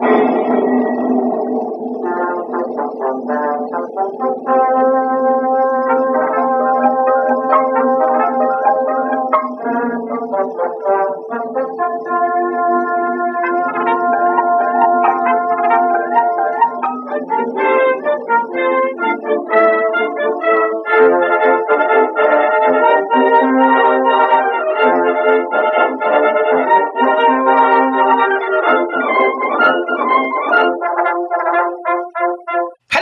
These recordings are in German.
Thank you.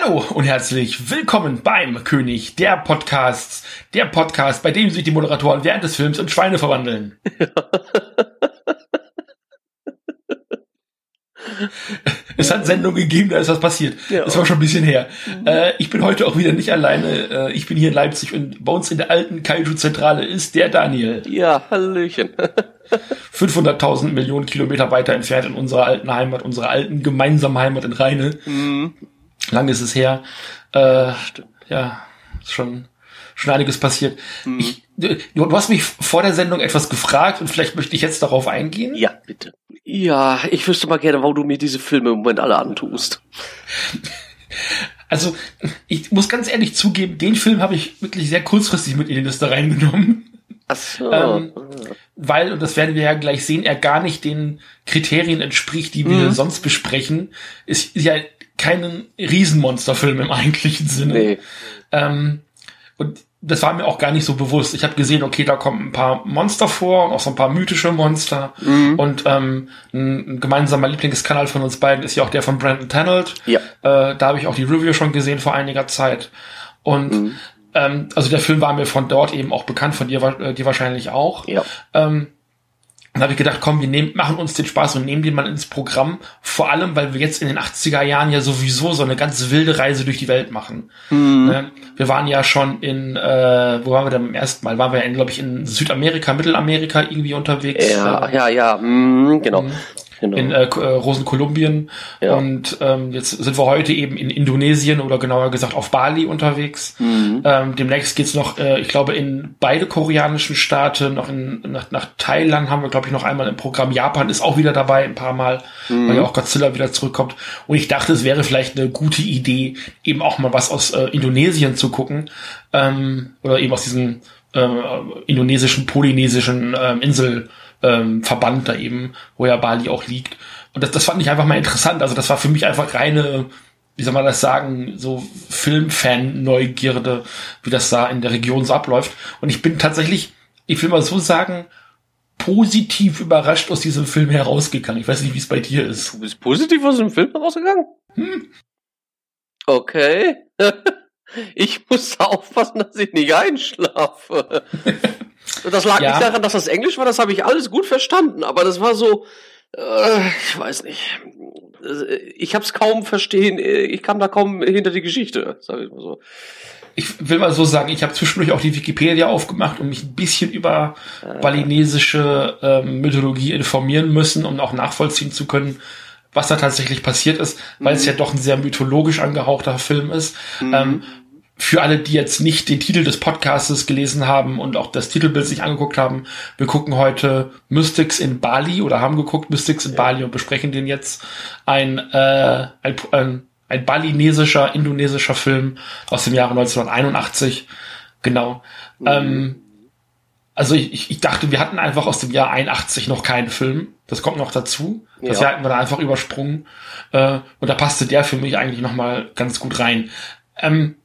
Hallo und herzlich willkommen beim König der Podcasts. Der Podcast, bei dem sich die Moderatoren während des Films in Schweine verwandeln. es hat Sendungen gegeben, da ist was passiert. Ja. Das war schon ein bisschen her. Äh, ich bin heute auch wieder nicht alleine. Äh, ich bin hier in Leipzig und bei uns in der alten Kaiju-Zentrale ist der Daniel. Ja, Hallöchen. 500.000 Millionen Kilometer weiter entfernt in unserer alten Heimat, unserer alten gemeinsamen Heimat in Rheine. Mhm. Lang ist es her. Äh, ja, ist schon, schon einiges passiert. Mhm. Ich, du, du hast mich vor der Sendung etwas gefragt und vielleicht möchte ich jetzt darauf eingehen. Ja, bitte. Ja, ich wüsste mal gerne, warum du mir diese Filme im Moment alle antust. Also, ich muss ganz ehrlich zugeben, den Film habe ich wirklich sehr kurzfristig mit in die Liste reingenommen. Ach so. Ähm, weil, und das werden wir ja gleich sehen, er gar nicht den Kriterien entspricht, die wir Mhm. sonst besprechen. Ist ja kein Riesenmonsterfilm im eigentlichen Sinne. nee. Ähm, und das war mir auch gar nicht so bewusst. Ich habe gesehen, okay, da kommen ein paar Monster vor und auch so ein paar mythische Monster. Mhm. Und ähm, ein, ein gemeinsamer Lieblingskanal von uns beiden ist ja auch der von Brandon Tanold. Ja. Äh, da habe ich auch die Review schon gesehen vor einiger Zeit. Und Mhm. ähm, also der Film war mir von dort eben auch bekannt, von dir, äh, dir wahrscheinlich auch. Ja. Ähm, dann habe ich gedacht, komm, wir nehmen, machen uns den Spaß und nehmen den mal ins Programm. Vor allem, weil wir jetzt in den 80er Jahren ja sowieso so eine ganz wilde Reise durch die Welt machen. Mhm. Ne? Wir waren ja schon in, äh, wo waren wir denn beim ersten Mal? Waren wir, glaube ich, in Südamerika, Mittelamerika irgendwie unterwegs. Ja, Äh, ja, ja. Mhm, genau. Mhm. genau. in äh, äh, Rosenkolumbien. Ja. Und ähm, jetzt sind wir heute eben in Indonesien oder genauer gesagt auf Bali unterwegs. mhm. Ähm, demnächst geht's noch, äh, ich glaube, in beide koreanischen Staaten, noch in, nach, nach Thailand haben wir, glaube ich, noch einmal im Programm. Japan ist auch wieder dabei, ein paar Mal, weil ja auch Godzilla wieder zurückkommt. Und ich dachte, es wäre vielleicht eine gute Idee, eben auch mal was aus äh, Indonesien zu gucken. Ähm, oder eben aus diesem äh, indonesischen, polynesischen ähm, Insel ähm, Verband da eben, wo ja Bali auch liegt. Und das, das fand ich einfach mal interessant. Also das war für mich einfach reine, wie soll man das sagen, so Filmfan-Neugierde, wie das da in der Region so abläuft. Und ich bin tatsächlich, ich will mal so sagen, positiv überrascht aus diesem Film herausgegangen. Ich weiß nicht, wie es bei dir ist. Du bist positiv aus dem Film rausgegangen? Hm. Okay. Ich muss aufpassen, dass ich nicht einschlafe. Das lag Ja. nicht daran, dass das Englisch war, das habe ich alles gut verstanden, aber das war so, äh, ich weiß nicht. Ich habe es kaum verstehen, ich kam da kaum hinter die Geschichte, sage ich mal so. Ich will mal so sagen, ich habe zwischendurch auch die Wikipedia aufgemacht und mich ein bisschen über balinesische ähm, Mythologie informieren müssen, um auch nachvollziehen zu können, was da tatsächlich passiert ist, weil es ja doch ein sehr mythologisch angehauchter Film ist. Ähm, für alle, die jetzt nicht den Titel des Podcastes gelesen haben und auch das Titelbild sich angeguckt haben, wir gucken heute Mystics in Bali oder haben geguckt Mystics in Bali und besprechen den jetzt. Ein, äh, ein, ein, ein balinesischer, indonesischer Film aus dem Jahre 1981. Genau. Ähm, also ich, ich- dachte, wir hatten einfach aus dem Jahr 81 noch keinen Film. Das kommt noch dazu. Das Ja. Jahr hatten wir da einfach übersprungen. Äh, und da passte der für mich eigentlich noch mal ganz gut rein. Ähm,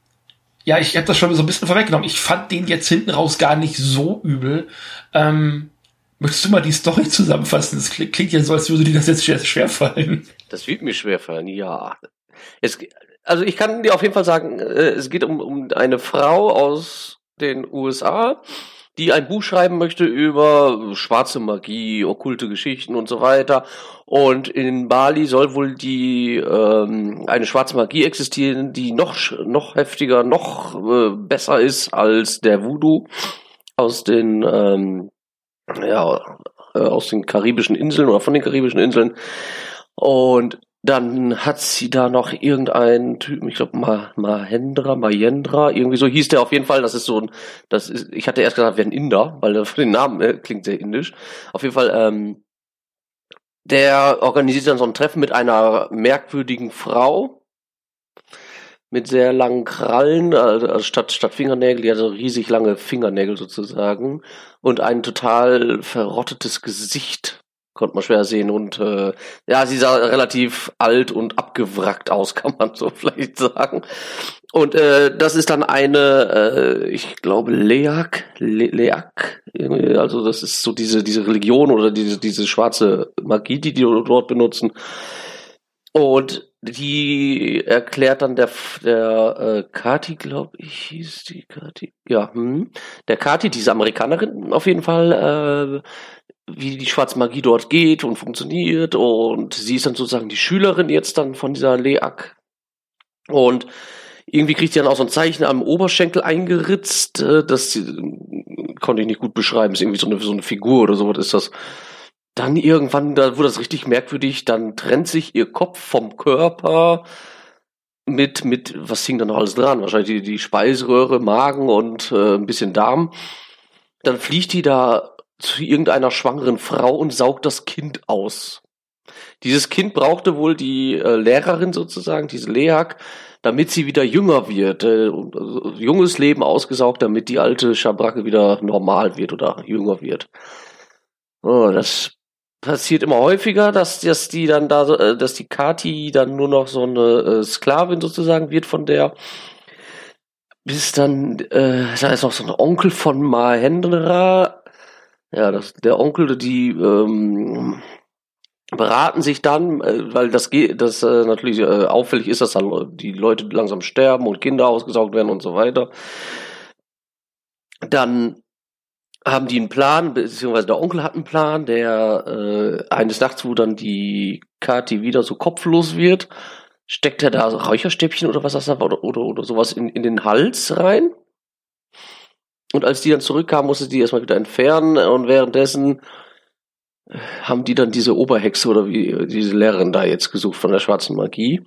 ja, ich habe das schon so ein bisschen vorweggenommen. Ich fand den jetzt hinten raus gar nicht so übel. Ähm, möchtest du mal die Story zusammenfassen? Das klingt, klingt ja so, als würde dir das jetzt schwer, schwer fallen. Das wird mir schwerfallen, ja. Es, also ich kann dir auf jeden Fall sagen, äh, es geht um, um eine Frau aus den USA, die ein Buch schreiben möchte über schwarze Magie, okkulte Geschichten und so weiter. Und in Bali soll wohl die ähm, eine schwarze Magie existieren, die noch noch heftiger, noch äh, besser ist als der Voodoo aus den ähm, ja äh, aus den karibischen Inseln oder von den karibischen Inseln. Und dann hat sie da noch irgendeinen Typen, ich glaube Ma Mahendra, Mahendra, irgendwie so hieß der auf jeden Fall. Das ist so ein, das ist, ich hatte erst gesagt, wäre ein Inder, weil der von den Namen äh, klingt sehr indisch. Auf jeden Fall, ähm, der organisiert dann so ein Treffen mit einer merkwürdigen Frau mit sehr langen Krallen, also statt, statt Fingernägel, die so riesig lange Fingernägel sozusagen und ein total verrottetes Gesicht konnte man schwer sehen. Und äh, ja, sie sah relativ alt und abgewrackt aus, kann man so vielleicht sagen. Und äh, das ist dann eine, äh, ich glaube, Leak, Le Leak, also das ist so diese diese Religion oder diese diese schwarze Magie, die die dort benutzen. Und die erklärt dann der der äh, Kati, glaube ich, hieß die Kati, ja, hm, der Kati, diese Amerikanerin auf jeden Fall. Äh, wie die schwarze Magie dort geht und funktioniert und sie ist dann sozusagen die Schülerin jetzt dann von dieser Leak und irgendwie kriegt sie dann auch so ein Zeichen am Oberschenkel eingeritzt, äh, das konnte ich nicht gut beschreiben, ist irgendwie so eine, so eine Figur oder so, was ist das. Dann irgendwann, da wurde das richtig merkwürdig, dann trennt sich ihr Kopf vom Körper mit, mit, was hing da noch alles dran? Wahrscheinlich die, die Speiseröhre, Magen und äh, ein bisschen Darm. Dann fliegt die da zu irgendeiner schwangeren Frau und saugt das Kind aus. Dieses Kind brauchte wohl die äh, Lehrerin sozusagen, diese Leak, damit sie wieder jünger wird, äh, also junges Leben ausgesaugt, damit die alte Schabracke wieder normal wird oder jünger wird. Oh, das passiert immer häufiger, dass, dass die dann da, äh, dass die Kati dann nur noch so eine äh, Sklavin sozusagen wird von der, bis dann, äh, da ist noch so ein Onkel von Mahendra, ja, das, der Onkel, die ähm, beraten sich dann, äh, weil das geht, das äh, natürlich äh, auffällig ist, dass dann die Leute langsam sterben und Kinder ausgesaugt werden und so weiter. Dann haben die einen Plan, beziehungsweise der Onkel hat einen Plan, der äh, eines Nachts, wo dann die Kati wieder so kopflos wird, steckt er da Räucherstäbchen oder was das da oder, oder, oder sowas in, in den Hals rein und als die dann zurückkamen, musste die erstmal wieder entfernen und währenddessen haben die dann diese Oberhexe oder wie diese Lehrerin da jetzt gesucht von der schwarzen Magie.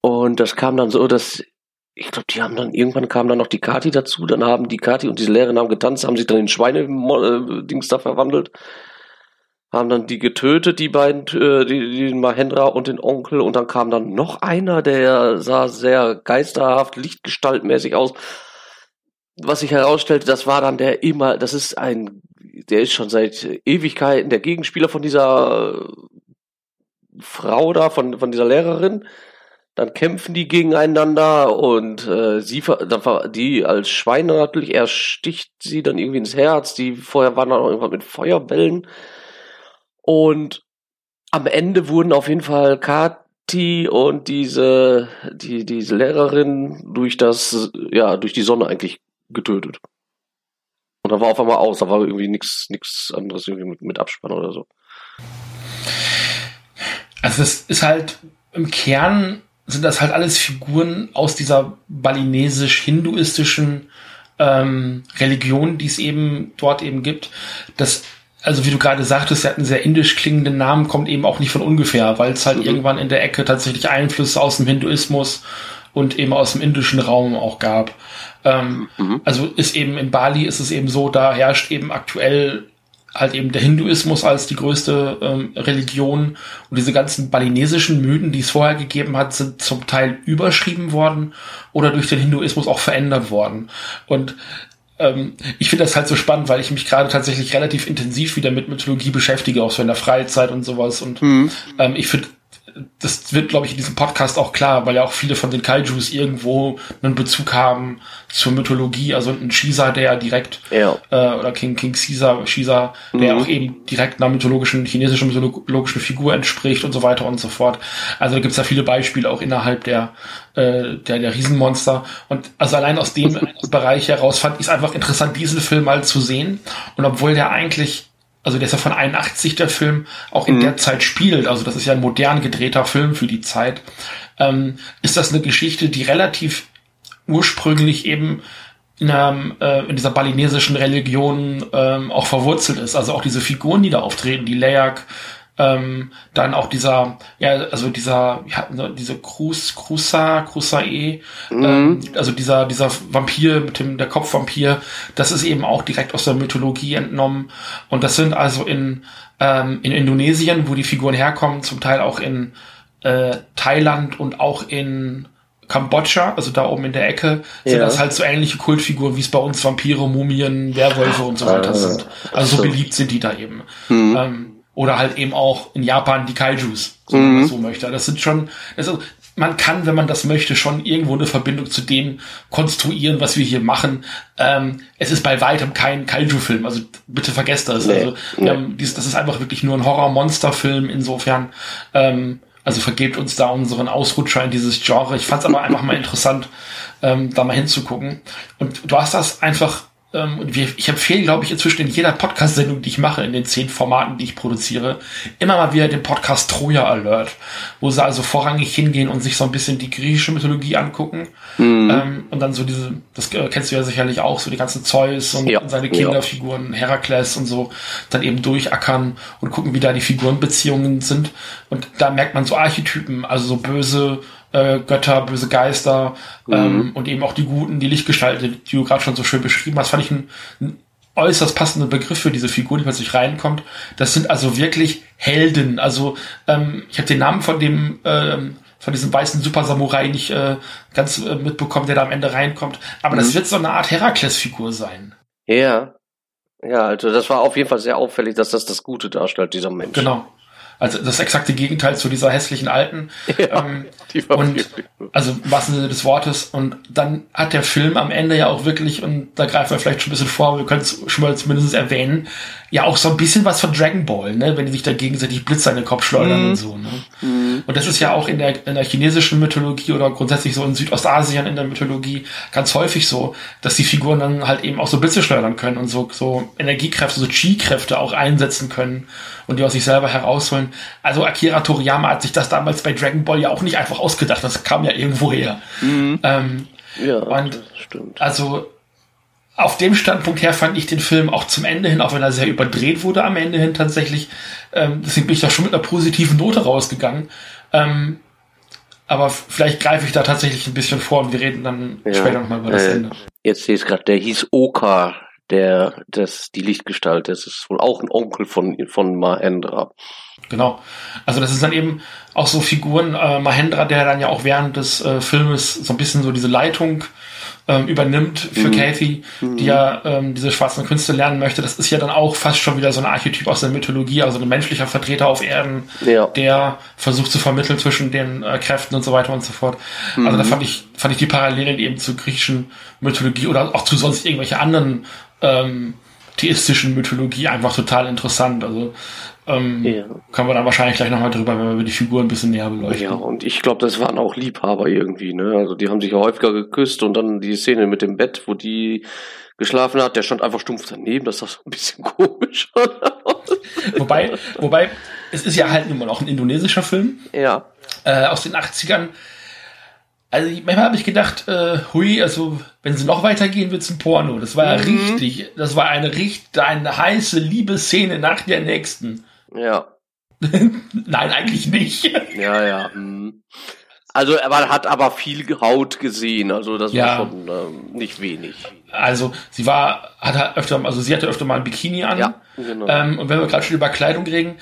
Und das kam dann so, dass ich glaube, die haben dann irgendwann kam dann noch die Kati dazu, dann haben die Kati und diese Lehrerin haben getanzt, haben sich dann in Schweine-Dings da verwandelt, haben dann die getötet, die beiden, äh, die, die Mahendra und den Onkel, und dann kam dann noch einer, der sah sehr geisterhaft, lichtgestaltmäßig aus, was sich herausstellte, das war dann der immer, das ist ein, der ist schon seit Ewigkeiten der Gegenspieler von dieser Frau da, von, von dieser Lehrerin. Dann kämpfen die gegeneinander und äh, sie, dann, die als Schweine natürlich, er sticht sie dann irgendwie ins Herz. Die vorher waren dann auch irgendwann mit Feuerbällen. Und am Ende wurden auf jeden Fall Kati und diese, die, diese Lehrerin durch das, ja, durch die Sonne eigentlich getötet. Und da war auf einmal aus, da war irgendwie nichts nichts anderes irgendwie mit, mit Abspann oder so. Also es ist halt im Kern sind das halt alles Figuren aus dieser balinesisch-hinduistischen ähm, Religion, die es eben dort eben gibt. Das, also wie du gerade sagtest, er hat einen sehr indisch klingenden Namen, kommt eben auch nicht von ungefähr, weil es halt mhm. irgendwann in der Ecke tatsächlich Einflüsse aus dem Hinduismus und eben aus dem indischen Raum auch gab. Ähm, mhm. Also ist eben in Bali ist es eben so, da herrscht eben aktuell halt eben der Hinduismus als die größte ähm, Religion und diese ganzen balinesischen Mythen, die es vorher gegeben hat, sind zum Teil überschrieben worden oder durch den Hinduismus auch verändert worden. Und ähm, ich finde das halt so spannend, weil ich mich gerade tatsächlich relativ intensiv wieder mit Mythologie beschäftige, auch so in der Freizeit und sowas. Und mhm. ähm, ich finde das wird, glaube ich, in diesem Podcast auch klar, weil ja auch viele von den Kaijus irgendwo einen Bezug haben zur Mythologie. Also ein Caesar, der direkt, Ja. äh, oder King, King Caesar, Caesar, der auch eben direkt einer mythologischen, chinesischen mythologischen Figur entspricht und so weiter und so fort. Also da gibt's ja viele Beispiele auch innerhalb der, äh, der, der Riesenmonster. Und also allein aus dem Bereich heraus fand ich es einfach interessant, diesen Film mal zu sehen. Und obwohl der eigentlich also der ist ja von 81 der Film auch in der Zeit spielt, also das ist ja ein modern gedrehter Film für die Zeit, ähm, ist das eine Geschichte, die relativ ursprünglich eben in, einem, äh, in dieser balinesischen Religion ähm, auch verwurzelt ist. Also auch diese Figuren, die da auftreten, die Leyak, ähm, dann auch dieser, ja, also dieser, ja, diese Cruz, Cruza, Cruzae, ähm, also dieser, dieser Vampir mit dem, der Kopfvampir, das ist eben auch direkt aus der Mythologie entnommen. Und das sind also in, ähm, in Indonesien, wo die Figuren herkommen, zum Teil auch in äh, Thailand und auch in Kambodscha, also da oben in der Ecke, sind Ja. das halt so ähnliche Kultfiguren, wie es bei uns Vampire, Mumien, Werwölfe und so weiter Ah, sind. Also so beliebt sind die da eben. Ähm, oder halt eben auch in Japan die Kaijus, so wenn man so möchte. Das sind schon, also man kann, wenn man das möchte, schon irgendwo eine Verbindung zu dem konstruieren, was wir hier machen. Ähm, es ist bei weitem kein Kaiju-Film, also bitte vergesst das. Nee, also nee. ähm, dies, das ist einfach wirklich nur ein Horror-Monster-Film. Insofern, ähm, also vergebt uns da unseren Ausrutscher in dieses Genre. Ich fand es aber einfach mal interessant, ähm, da mal hinzugucken. Und du hast das einfach, ähm, und wir, ich empfehle, glaube ich, inzwischen in jeder Podcast-Sendung, die ich mache, in den zehn Formaten, die ich produziere, immer mal wieder den Podcast Troja Alert, wo sie also vorrangig hingehen und sich so ein bisschen die griechische Mythologie angucken. Ähm, und dann so diese, das äh, kennst du ja sicherlich auch, so die ganzen Zeus und Ja, seine ja. Kinderfiguren, Herakles und so, dann eben durchackern und gucken, wie da die Figurenbeziehungen sind. Und da merkt man so Archetypen, also so böse äh, Götter, böse Geister ähm, und eben auch die Guten, die Lichtgestalten, die du gerade schon so schön beschrieben hast, fand ich einen, einen äußerst passenden Begriff für diese Figur, die plötzlich reinkommt. Das sind also wirklich Helden. Also ähm, ich habe den Namen von dem ähm, von diesem weißen Super Samurai nicht äh, ganz äh, mitbekommen, der da am Ende reinkommt. Aber das wird so eine Art Herakles-Figur sein. Ja. Ja, also das war auf jeden Fall sehr auffällig, dass das das Gute darstellt, dieser Mensch. Genau. Also das exakte Gegenteil zu dieser hässlichen Alten. Ja, ähm, die und also im wahrsten Sinne des Wortes. Und dann hat der Film am Ende ja auch wirklich, und da greifen wir vielleicht schon ein bisschen vor, wir können es schon mal zumindest erwähnen, ja auch so ein bisschen was von Dragon Ball, ne? wenn die sich da gegenseitig Blitze in den Kopf schleudern und so. Ne? Und das ist ja auch in der, in der chinesischen Mythologie oder grundsätzlich so in Südostasien in der Mythologie ganz häufig so, dass die Figuren dann halt eben auch so Blitze schleudern können und so, so Energiekräfte, so Chi-Kräfte auch einsetzen können und die aus sich selber herausholen. Also Akira Toriyama hat sich das damals bei Dragon Ball ja auch nicht einfach ausgedacht, das kam ja irgendwo her. Ähm, Ja, und- das stimmt. also auf dem Standpunkt her fand ich den Film auch zum Ende hin, auch wenn er sehr überdreht wurde am Ende hin tatsächlich, ähm, deswegen bin ich da schon mit einer positiven Note rausgegangen. Ähm, aber vielleicht greife ich da tatsächlich ein bisschen vor und wir reden dann Ja. später nochmal über das Äh, Ende. Jetzt sehe ich es gerade, der hieß Oka, der, das, die Lichtgestalt, das ist wohl auch ein Onkel von, von Mahendra. Genau. Also das ist dann eben auch so Figuren, äh, Mahendra, der dann ja auch während des äh, Filmes so ein bisschen so diese Leitung ähm, übernimmt für Kathy, die ja ähm, diese schwarzen Künste lernen möchte. Das ist ja dann auch fast schon wieder so ein Archetyp aus der Mythologie, also ein menschlicher Vertreter auf Erden, Ja. der versucht zu vermitteln zwischen den äh, Kräften und so weiter und so fort. Also da fand ich, fand ich die Parallelen eben zur griechischen Mythologie oder auch zu sonst irgendwelche anderen ähm, theistischen Mythologie einfach total interessant. Also ähm, Ja. können wir dann wahrscheinlich gleich nochmal drüber, wenn wir die Figuren ein bisschen näher beleuchten. Ja, und ich glaube, das waren auch Liebhaber irgendwie, ne? Also die haben sich ja häufiger geküsst und dann die Szene mit dem Bett, wo die geschlafen hat, der stand einfach stumpf daneben, das sah so ein bisschen komisch aus. Wobei, wobei, es ist ja halt immer noch ein indonesischer Film Ja. äh, aus den 80ern. Also manchmal habe ich gedacht, äh, hui, also wenn sie noch weitergehen, wird's ein Porno. Das war ja richtig, das war eine richtig, eine heiße Liebesszene nach der nächsten. Ja. Nein, eigentlich nicht. Ja, ja. hm. Also er hat aber viel Haut gesehen, also das Ja. war schon ähm, nicht wenig. Also sie war, hat halt öfter, also sie hatte öfter mal ein Bikini an. Ja, genau. Ähm, und wenn wir gerade schon über Kleidung reden,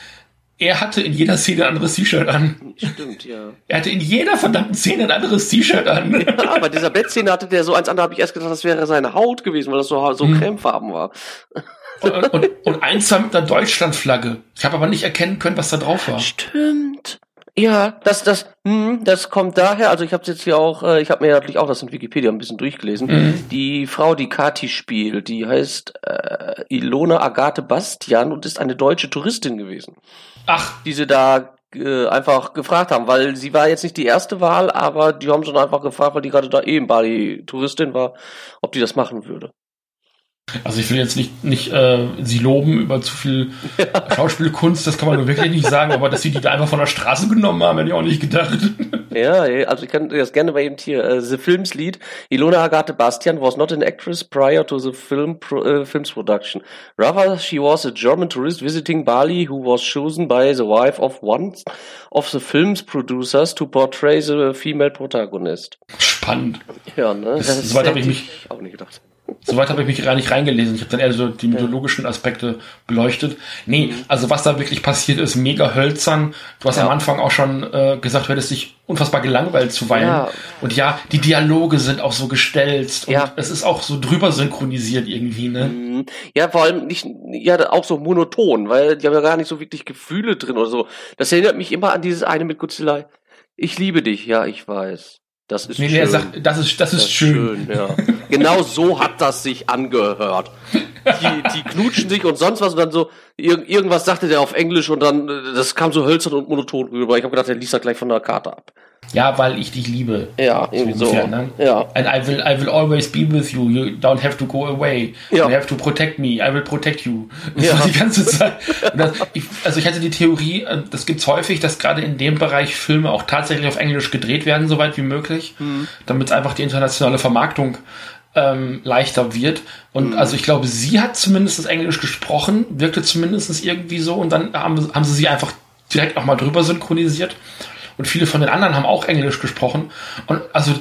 er hatte in jeder Szene ein anderes T-Shirt an. Stimmt, ja. Er hatte in jeder verdammten Szene ein anderes T-Shirt an. Ja, bei dieser Bettszene hatte der so eins andere, habe ich erst gedacht, das wäre seine Haut gewesen, weil das so, so cremefarben war. Und, und, und eins war mit einer Deutschlandflagge. Ich habe aber nicht erkennen können, was da drauf war. Stimmt. Ja, das, das, hm, das kommt daher, also ich habe jetzt hier auch, äh, ich habe mir natürlich auch das in Wikipedia ein bisschen durchgelesen. Mhm. Die Frau, die Kati spielt, die heißt äh, Ilona Agathe Bastian und ist eine deutsche Touristin gewesen. Ach. Die sie da äh, einfach gefragt haben, weil sie war jetzt nicht die erste Wahl, aber die haben schon einfach gefragt, weil die gerade da eben Bali Touristin war, ob die das machen würde. Also ich will jetzt nicht, nicht äh, sie loben über zu viel. Schauspielkunst, das kann man nur wirklich nicht sagen, aber dass sie die da einfach von der Straße genommen haben, hätte ich auch nicht gedacht. Ja, also ich kann das gerne bei ihm hier. Uh, the film's lead, Ilona Agathe Bastian, was not an actress prior to the film pro, uh, film's production. Rather, she was a German tourist visiting Bali who was chosen by the wife of one of the film's producers to portray the female protagonist. Spannend. Ja, ne? Das, das soweit habe ich mich auch nicht gedacht. Soweit habe ich mich gar nicht reingelesen. Ich habe dann eher so die mythologischen Aspekte beleuchtet. Nee, mhm. also was da wirklich passiert ist, mega hölzern. Du hast ja. am Anfang auch schon äh, gesagt, du hättest dich unfassbar gelangweilt zuweilen. Ja. Und ja, die Dialoge sind auch so gestellt und ja. es ist auch so drüber synchronisiert irgendwie, ne? Mhm. Ja, vor allem nicht, ja, auch so monoton, weil die haben ja gar nicht so wirklich Gefühle drin oder so. Das erinnert mich immer an dieses eine mit Godzilla. Ich liebe dich, ja, ich weiß. Das ist nee, schön. Er sagt, das ist, das ist, das ist schön. schön ja. genau so hat das sich angehört. Die, die knutschen sich und sonst was und dann so, ir irgendwas sagte der auf Englisch und dann, das kam so hölzern und monoton rüber. Ich habe gedacht, der liest das gleich von der Karte ab. Ja, weil ich dich liebe. Ja, irgendwie so. Ne? Ja. And I will, I will always be with you. You don't have to go away. Ja. You have to protect me. I will protect you. Ja. die ganze Zeit. Das, ich, also ich hatte die Theorie, äh, das gibt's häufig, dass gerade in dem Bereich Filme auch tatsächlich auf Englisch gedreht werden, soweit wie möglich, mhm. damit einfach die internationale Vermarktung ähm, leichter wird. Und mhm. also ich glaube, sie hat zumindest das Englisch gesprochen, wirkte zumindest irgendwie so und dann haben, haben sie sie einfach direkt auch mal drüber synchronisiert und viele von den anderen haben auch Englisch gesprochen. Und also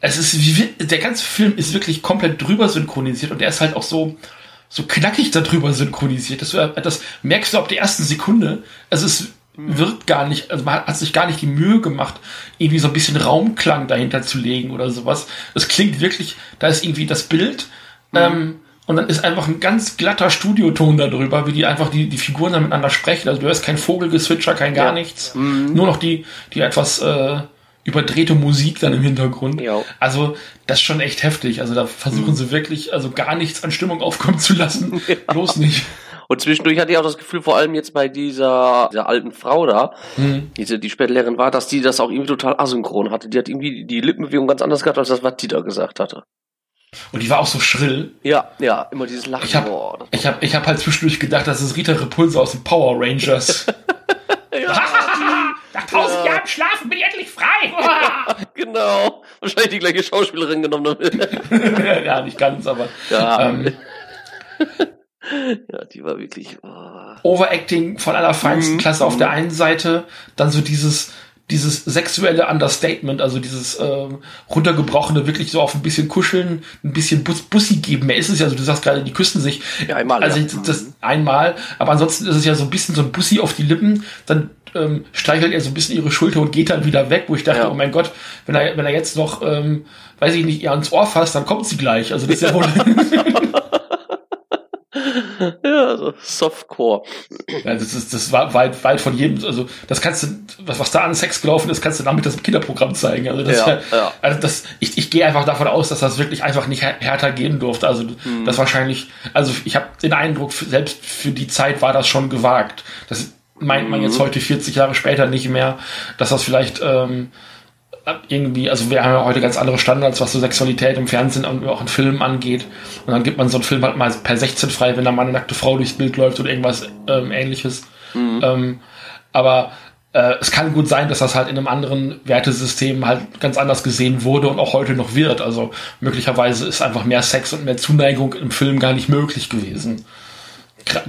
es ist wie der ganze Film ist wirklich komplett drüber synchronisiert und er ist halt auch so so knackig darüber synchronisiert. Das, das merkst du ab der ersten Sekunde. Also es wird gar nicht, also man hat sich gar nicht die Mühe gemacht, irgendwie so ein bisschen Raumklang dahinter zu legen oder sowas. Es klingt wirklich, da ist irgendwie das Bild, mhm. ähm, und dann ist einfach ein ganz glatter Studioton darüber, wie die einfach die, die Figuren dann miteinander sprechen. Also du hörst kein Vogelgezwitscher, kein gar ja. nichts. Mhm. Nur noch die, die etwas äh, überdrehte Musik dann im Hintergrund. Ja. Also das ist schon echt heftig. Also da versuchen mhm. sie wirklich, also gar nichts an Stimmung aufkommen zu lassen. Ja. Bloß nicht. Und zwischendurch hatte ich auch das Gefühl, vor allem jetzt bei dieser, dieser alten Frau da, mhm. diese, die Spätlehrerin war, dass die das auch irgendwie total asynchron hatte. Die hat irgendwie die Lippenbewegung ganz anders gehabt, als das, was die da gesagt hatte. Und die war auch so schrill. Ja, ja, immer dieses Lachen. Ich habe oh, ich hab, ich hab halt zwischendurch gedacht, das ist Rita Repulse aus den Power Rangers. Nach tausend ja. Jahren schlafen bin ich endlich frei. ja, genau. Wahrscheinlich die gleiche Schauspielerin genommen. ja, nicht ganz, aber. Ja. Ähm, ja, die war wirklich. Oh. Overacting von allerfeinsten mhm. Klasse auf der einen Seite, dann so dieses dieses sexuelle Understatement, also dieses äh, runtergebrochene, wirklich so auf ein bisschen kuscheln, ein bisschen Bus Bussi geben. Mehr ist es ja, also du sagst gerade, die küssen sich. Ja, einmal. Also ja. das einmal, aber ansonsten ist es ja so ein bisschen so ein Bussi auf die Lippen, dann ähm, streichelt er so ein bisschen ihre Schulter und geht dann wieder weg, wo ich dachte, ja. oh mein Gott, wenn er, wenn er jetzt noch, ähm, weiß ich nicht, ihr ans Ohr fasst, dann kommt sie gleich. Also das ist ja wohl. ja, so Softcore. Ja, das ist, das war weit, weit von jedem, also, das kannst du, was, was da an Sex gelaufen ist, kannst du damit das Kinderprogramm zeigen. Also, das, ja, ja, also das, ich, ich gehe einfach davon aus, dass das wirklich einfach nicht härter gehen durfte. Also, mhm. das wahrscheinlich, also, ich habe den Eindruck, selbst für die Zeit war das schon gewagt. Das meint man jetzt mhm. heute 40 Jahre später nicht mehr, dass das vielleicht, ähm, irgendwie, also wir haben ja heute ganz andere Standards, was so Sexualität im Fernsehen und auch in Filmen angeht. Und dann gibt man so einen Film halt mal per 16 frei, wenn da mal eine nackte Frau durchs Bild läuft oder irgendwas ähm, ähnliches. Mhm. Ähm, aber äh, es kann gut sein, dass das halt in einem anderen Wertesystem halt ganz anders gesehen wurde und auch heute noch wird. Also möglicherweise ist einfach mehr Sex und mehr Zuneigung im Film gar nicht möglich gewesen.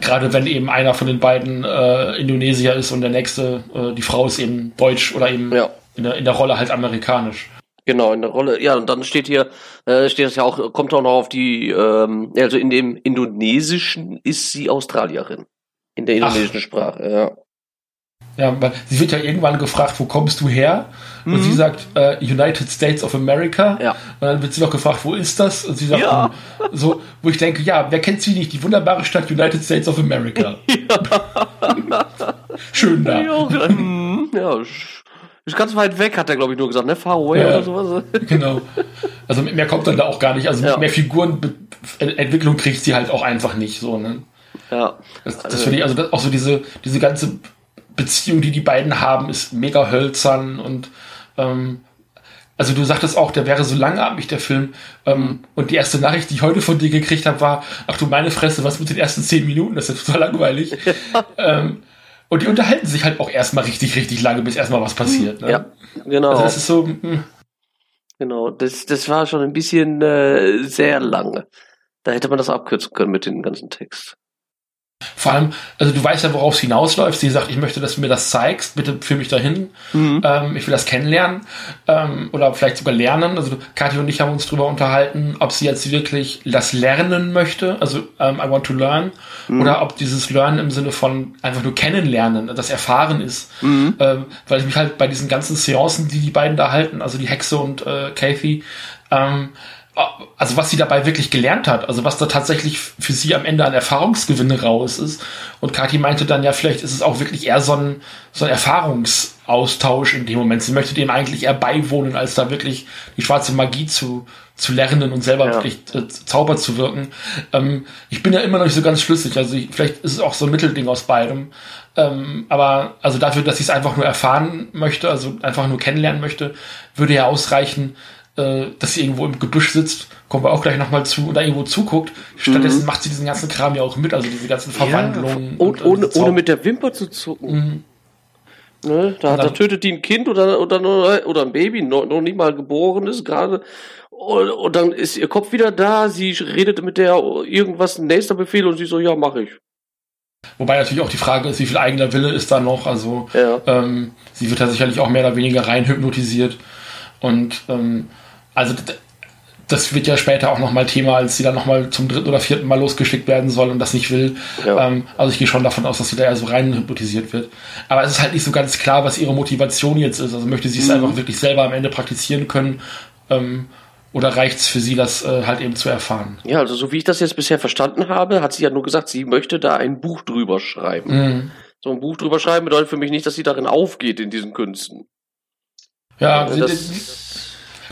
Gerade wenn eben einer von den beiden äh, Indonesier ist und der nächste, äh, die Frau ist eben deutsch oder eben ja in der, in der Rolle halt amerikanisch. Genau, in der Rolle, ja, und dann steht hier, äh, steht das ja auch, kommt auch noch auf die, ähm, also in dem Indonesischen ist sie Australierin. In der indonesischen Ach. Sprache, ja. Ja, sie wird ja irgendwann gefragt, wo kommst du her? Und mhm. sie sagt, äh, United States of America. Ja. Und dann wird sie noch gefragt, wo ist das? Und sie sagt, ja. so, wo ich denke, ja, wer kennt sie nicht? Die wunderbare Stadt United States of America. Ja. Schön da. Ja, ja ist ganz weit weg, hat er, glaube ich, nur gesagt, ne? Far away Ja. oder sowas. Genau. Also mehr kommt dann da auch gar nicht. Also Ja. mehr Figurenentwicklung kriegt sie halt auch einfach nicht so. Ne? Ja. Das, das finde ich, also das, auch so diese, diese ganze Beziehung, die die beiden haben, ist mega hölzern und ähm, also du sagtest auch, der wäre so langatmig, der Film. Ähm, und die erste Nachricht, die ich heute von dir gekriegt habe, war, ach du meine Fresse, was mit den ersten zehn Minuten? Das ist ja total langweilig. ähm, und die unterhalten sich halt auch erstmal richtig, richtig lange, bis erstmal was passiert. Ne? Ja, genau. Also das ist so, hm, Genau, das, das war schon ein bisschen äh, sehr lang. Da hätte man das abkürzen können mit dem ganzen Text. Vor allem, also du weißt ja, worauf es hinausläuft. Sie sagt, ich möchte, dass du mir das zeigst. Bitte führ mich dahin. Mhm. Ähm, ich will das kennenlernen. Ähm, oder vielleicht sogar lernen. Also Kathi und ich haben uns drüber unterhalten, ob sie jetzt wirklich das lernen möchte. Also ähm, I want to learn. Mhm. Oder ob dieses Lernen im Sinne von einfach nur kennenlernen, das Erfahren ist. Mhm. Ähm, weil ich mich halt bei diesen ganzen Seancen, die die beiden da halten, also die Hexe und äh, Kathy, ähm, also was sie dabei wirklich gelernt hat, also was da tatsächlich für sie am Ende an Erfahrungsgewinne raus ist. Und Kathi meinte dann ja, vielleicht ist es auch wirklich eher so ein, so ein Erfahrungsaustausch in dem Moment. Sie möchte dem eigentlich eher beiwohnen, als da wirklich die schwarze Magie zu, zu lernen und selber Ja. wirklich äh, Zauber zu wirken. Ähm, ich bin ja immer noch nicht so ganz schlüssig. Also ich, vielleicht ist es auch so ein Mittelding aus beidem. Ähm, aber also dafür, dass sie es einfach nur erfahren möchte, also einfach nur kennenlernen möchte, würde ja ausreichen, äh, dass sie irgendwo im Gebüsch sitzt, kommen wir auch gleich nochmal zu, oder irgendwo zuguckt. Stattdessen macht sie diesen ganzen Kram ja auch mit, also diese ganzen Verwandlungen. Ja, und, äh, ohne, ohne mit der Wimper zu zucken. Mhm. Ne? Da, Und dann- da tötet die ein Kind oder, oder, oder ein Baby, noch, noch nicht mal geboren ist gerade. Und, und dann ist ihr Kopf wieder da, sie redet mit der irgendwas, ein nächster Befehl und sie so, ja, mach ich. Wobei natürlich auch die Frage ist, wie viel eigener Wille ist da noch. Also Ja. ähm, sie wird da sicherlich auch mehr oder weniger rein hypnotisiert. Und ähm, also das wird ja später auch nochmal Thema, als sie dann nochmal zum dritten oder vierten Mal losgeschickt werden soll und das nicht will. Ja. Ähm, also ich gehe schon davon aus, dass sie da eher so rein hypnotisiert wird. Aber es ist halt nicht so ganz klar, was ihre Motivation jetzt ist. Also möchte sie es einfach wirklich selber am Ende praktizieren können ähm, oder reicht es für sie, das äh, halt eben zu erfahren? Ja, also so wie ich das jetzt bisher verstanden habe, hat sie ja nur gesagt, sie möchte da ein Buch drüber schreiben. Mhm. So ein Buch drüber schreiben bedeutet für mich nicht, dass sie darin aufgeht in diesen Künsten. Ja, sie- das,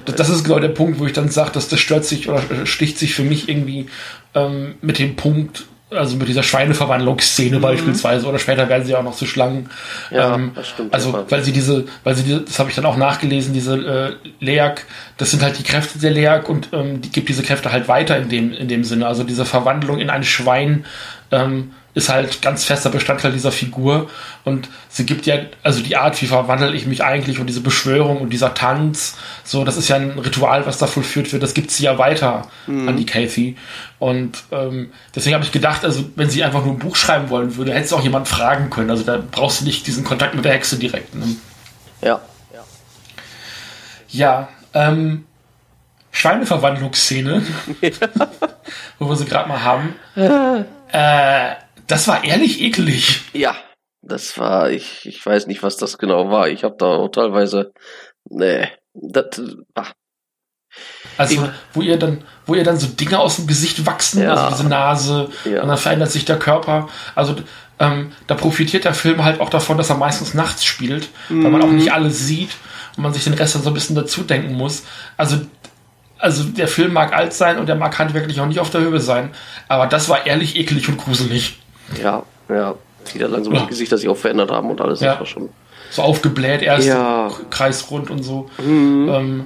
Das, das ist genau der Punkt, wo ich dann sage, dass das stört sich oder sticht sich für mich irgendwie ähm, mit dem Punkt, also mit dieser Schweineverwandlungsszene beispielsweise, oder später werden sie auch noch zu Schlangen. Mhm. Ja, ähm, das stimmt, Also, ja. weil sie diese, weil sie diese, das habe ich dann auch nachgelesen, diese äh, Leak, das sind halt die Kräfte der Leak und ähm, die gibt diese Kräfte halt weiter in dem, in dem Sinne. Also diese Verwandlung in ein Schwein ähm, ist halt ganz fester Bestandteil dieser Figur und sie gibt ja, also die Art, wie verwandle ich mich eigentlich und diese Beschwörung und dieser Tanz, so, das ist ja ein Ritual, was da vollführt wird, das gibt sie ja weiter an die Kathy und ähm, deswegen habe ich gedacht, also wenn sie einfach nur ein Buch schreiben wollen würde, hätte es auch jemand fragen können, also da brauchst du nicht diesen Kontakt mit der Hexe direkt. Ne? ja. Ja, ähm, Schweineverwandlungsszene, wo wir sie gerade mal haben. Äh, das war ehrlich ekelig. Ja, das war, ich, ich weiß nicht, was das genau war. Ich habe da auch teilweise, nee, das, ach, Also, Ich- wo ihr dann, wo ihr dann so Dinge aus dem Gesicht wachsen, Ja. also diese Nase, Ja. und dann verändert sich der Körper. Also, ähm, da profitiert der Film halt auch davon, dass er meistens nachts spielt, weil man auch Mhm. nicht alles sieht und man sich den Rest dann so ein bisschen dazu denken muss. Also, also der Film mag alt sein und der mag handwerklich auch nicht auf der Höhe sein, aber das war ehrlich ekelig und gruselig. Ja, ja, die da langsam Ja. das Gesicht, das sich auch verändert haben und alles. Ja. Das war schon, So aufgebläht, erst Ja. kreisrund und so. Mhm. Ähm,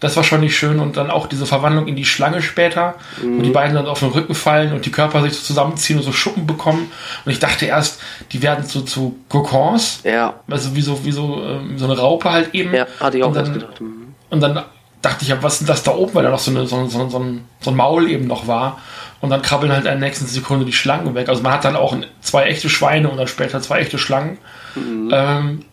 das war schon nicht schön und dann auch diese Verwandlung in die Schlange später, wo Mhm. die beiden dann auf den Rücken fallen und die Körper sich so zusammenziehen und so Schuppen bekommen. Und ich dachte erst, die werden so zu Kokons, ja, also wie so, wie so, ähm, so eine Raupe halt eben. ja, hatte ich auch dann, gedacht. Mhm. Und dann dachte ich, ja, was ist denn das da oben, weil da noch so, eine, so, so, so, ein, so ein Maul eben noch war. Und dann krabbeln halt in der nächsten Sekunde die Schlangen weg. Also man hat dann auch zwei echte Schweine und dann später zwei echte Schlangen. Mhm. Ähm,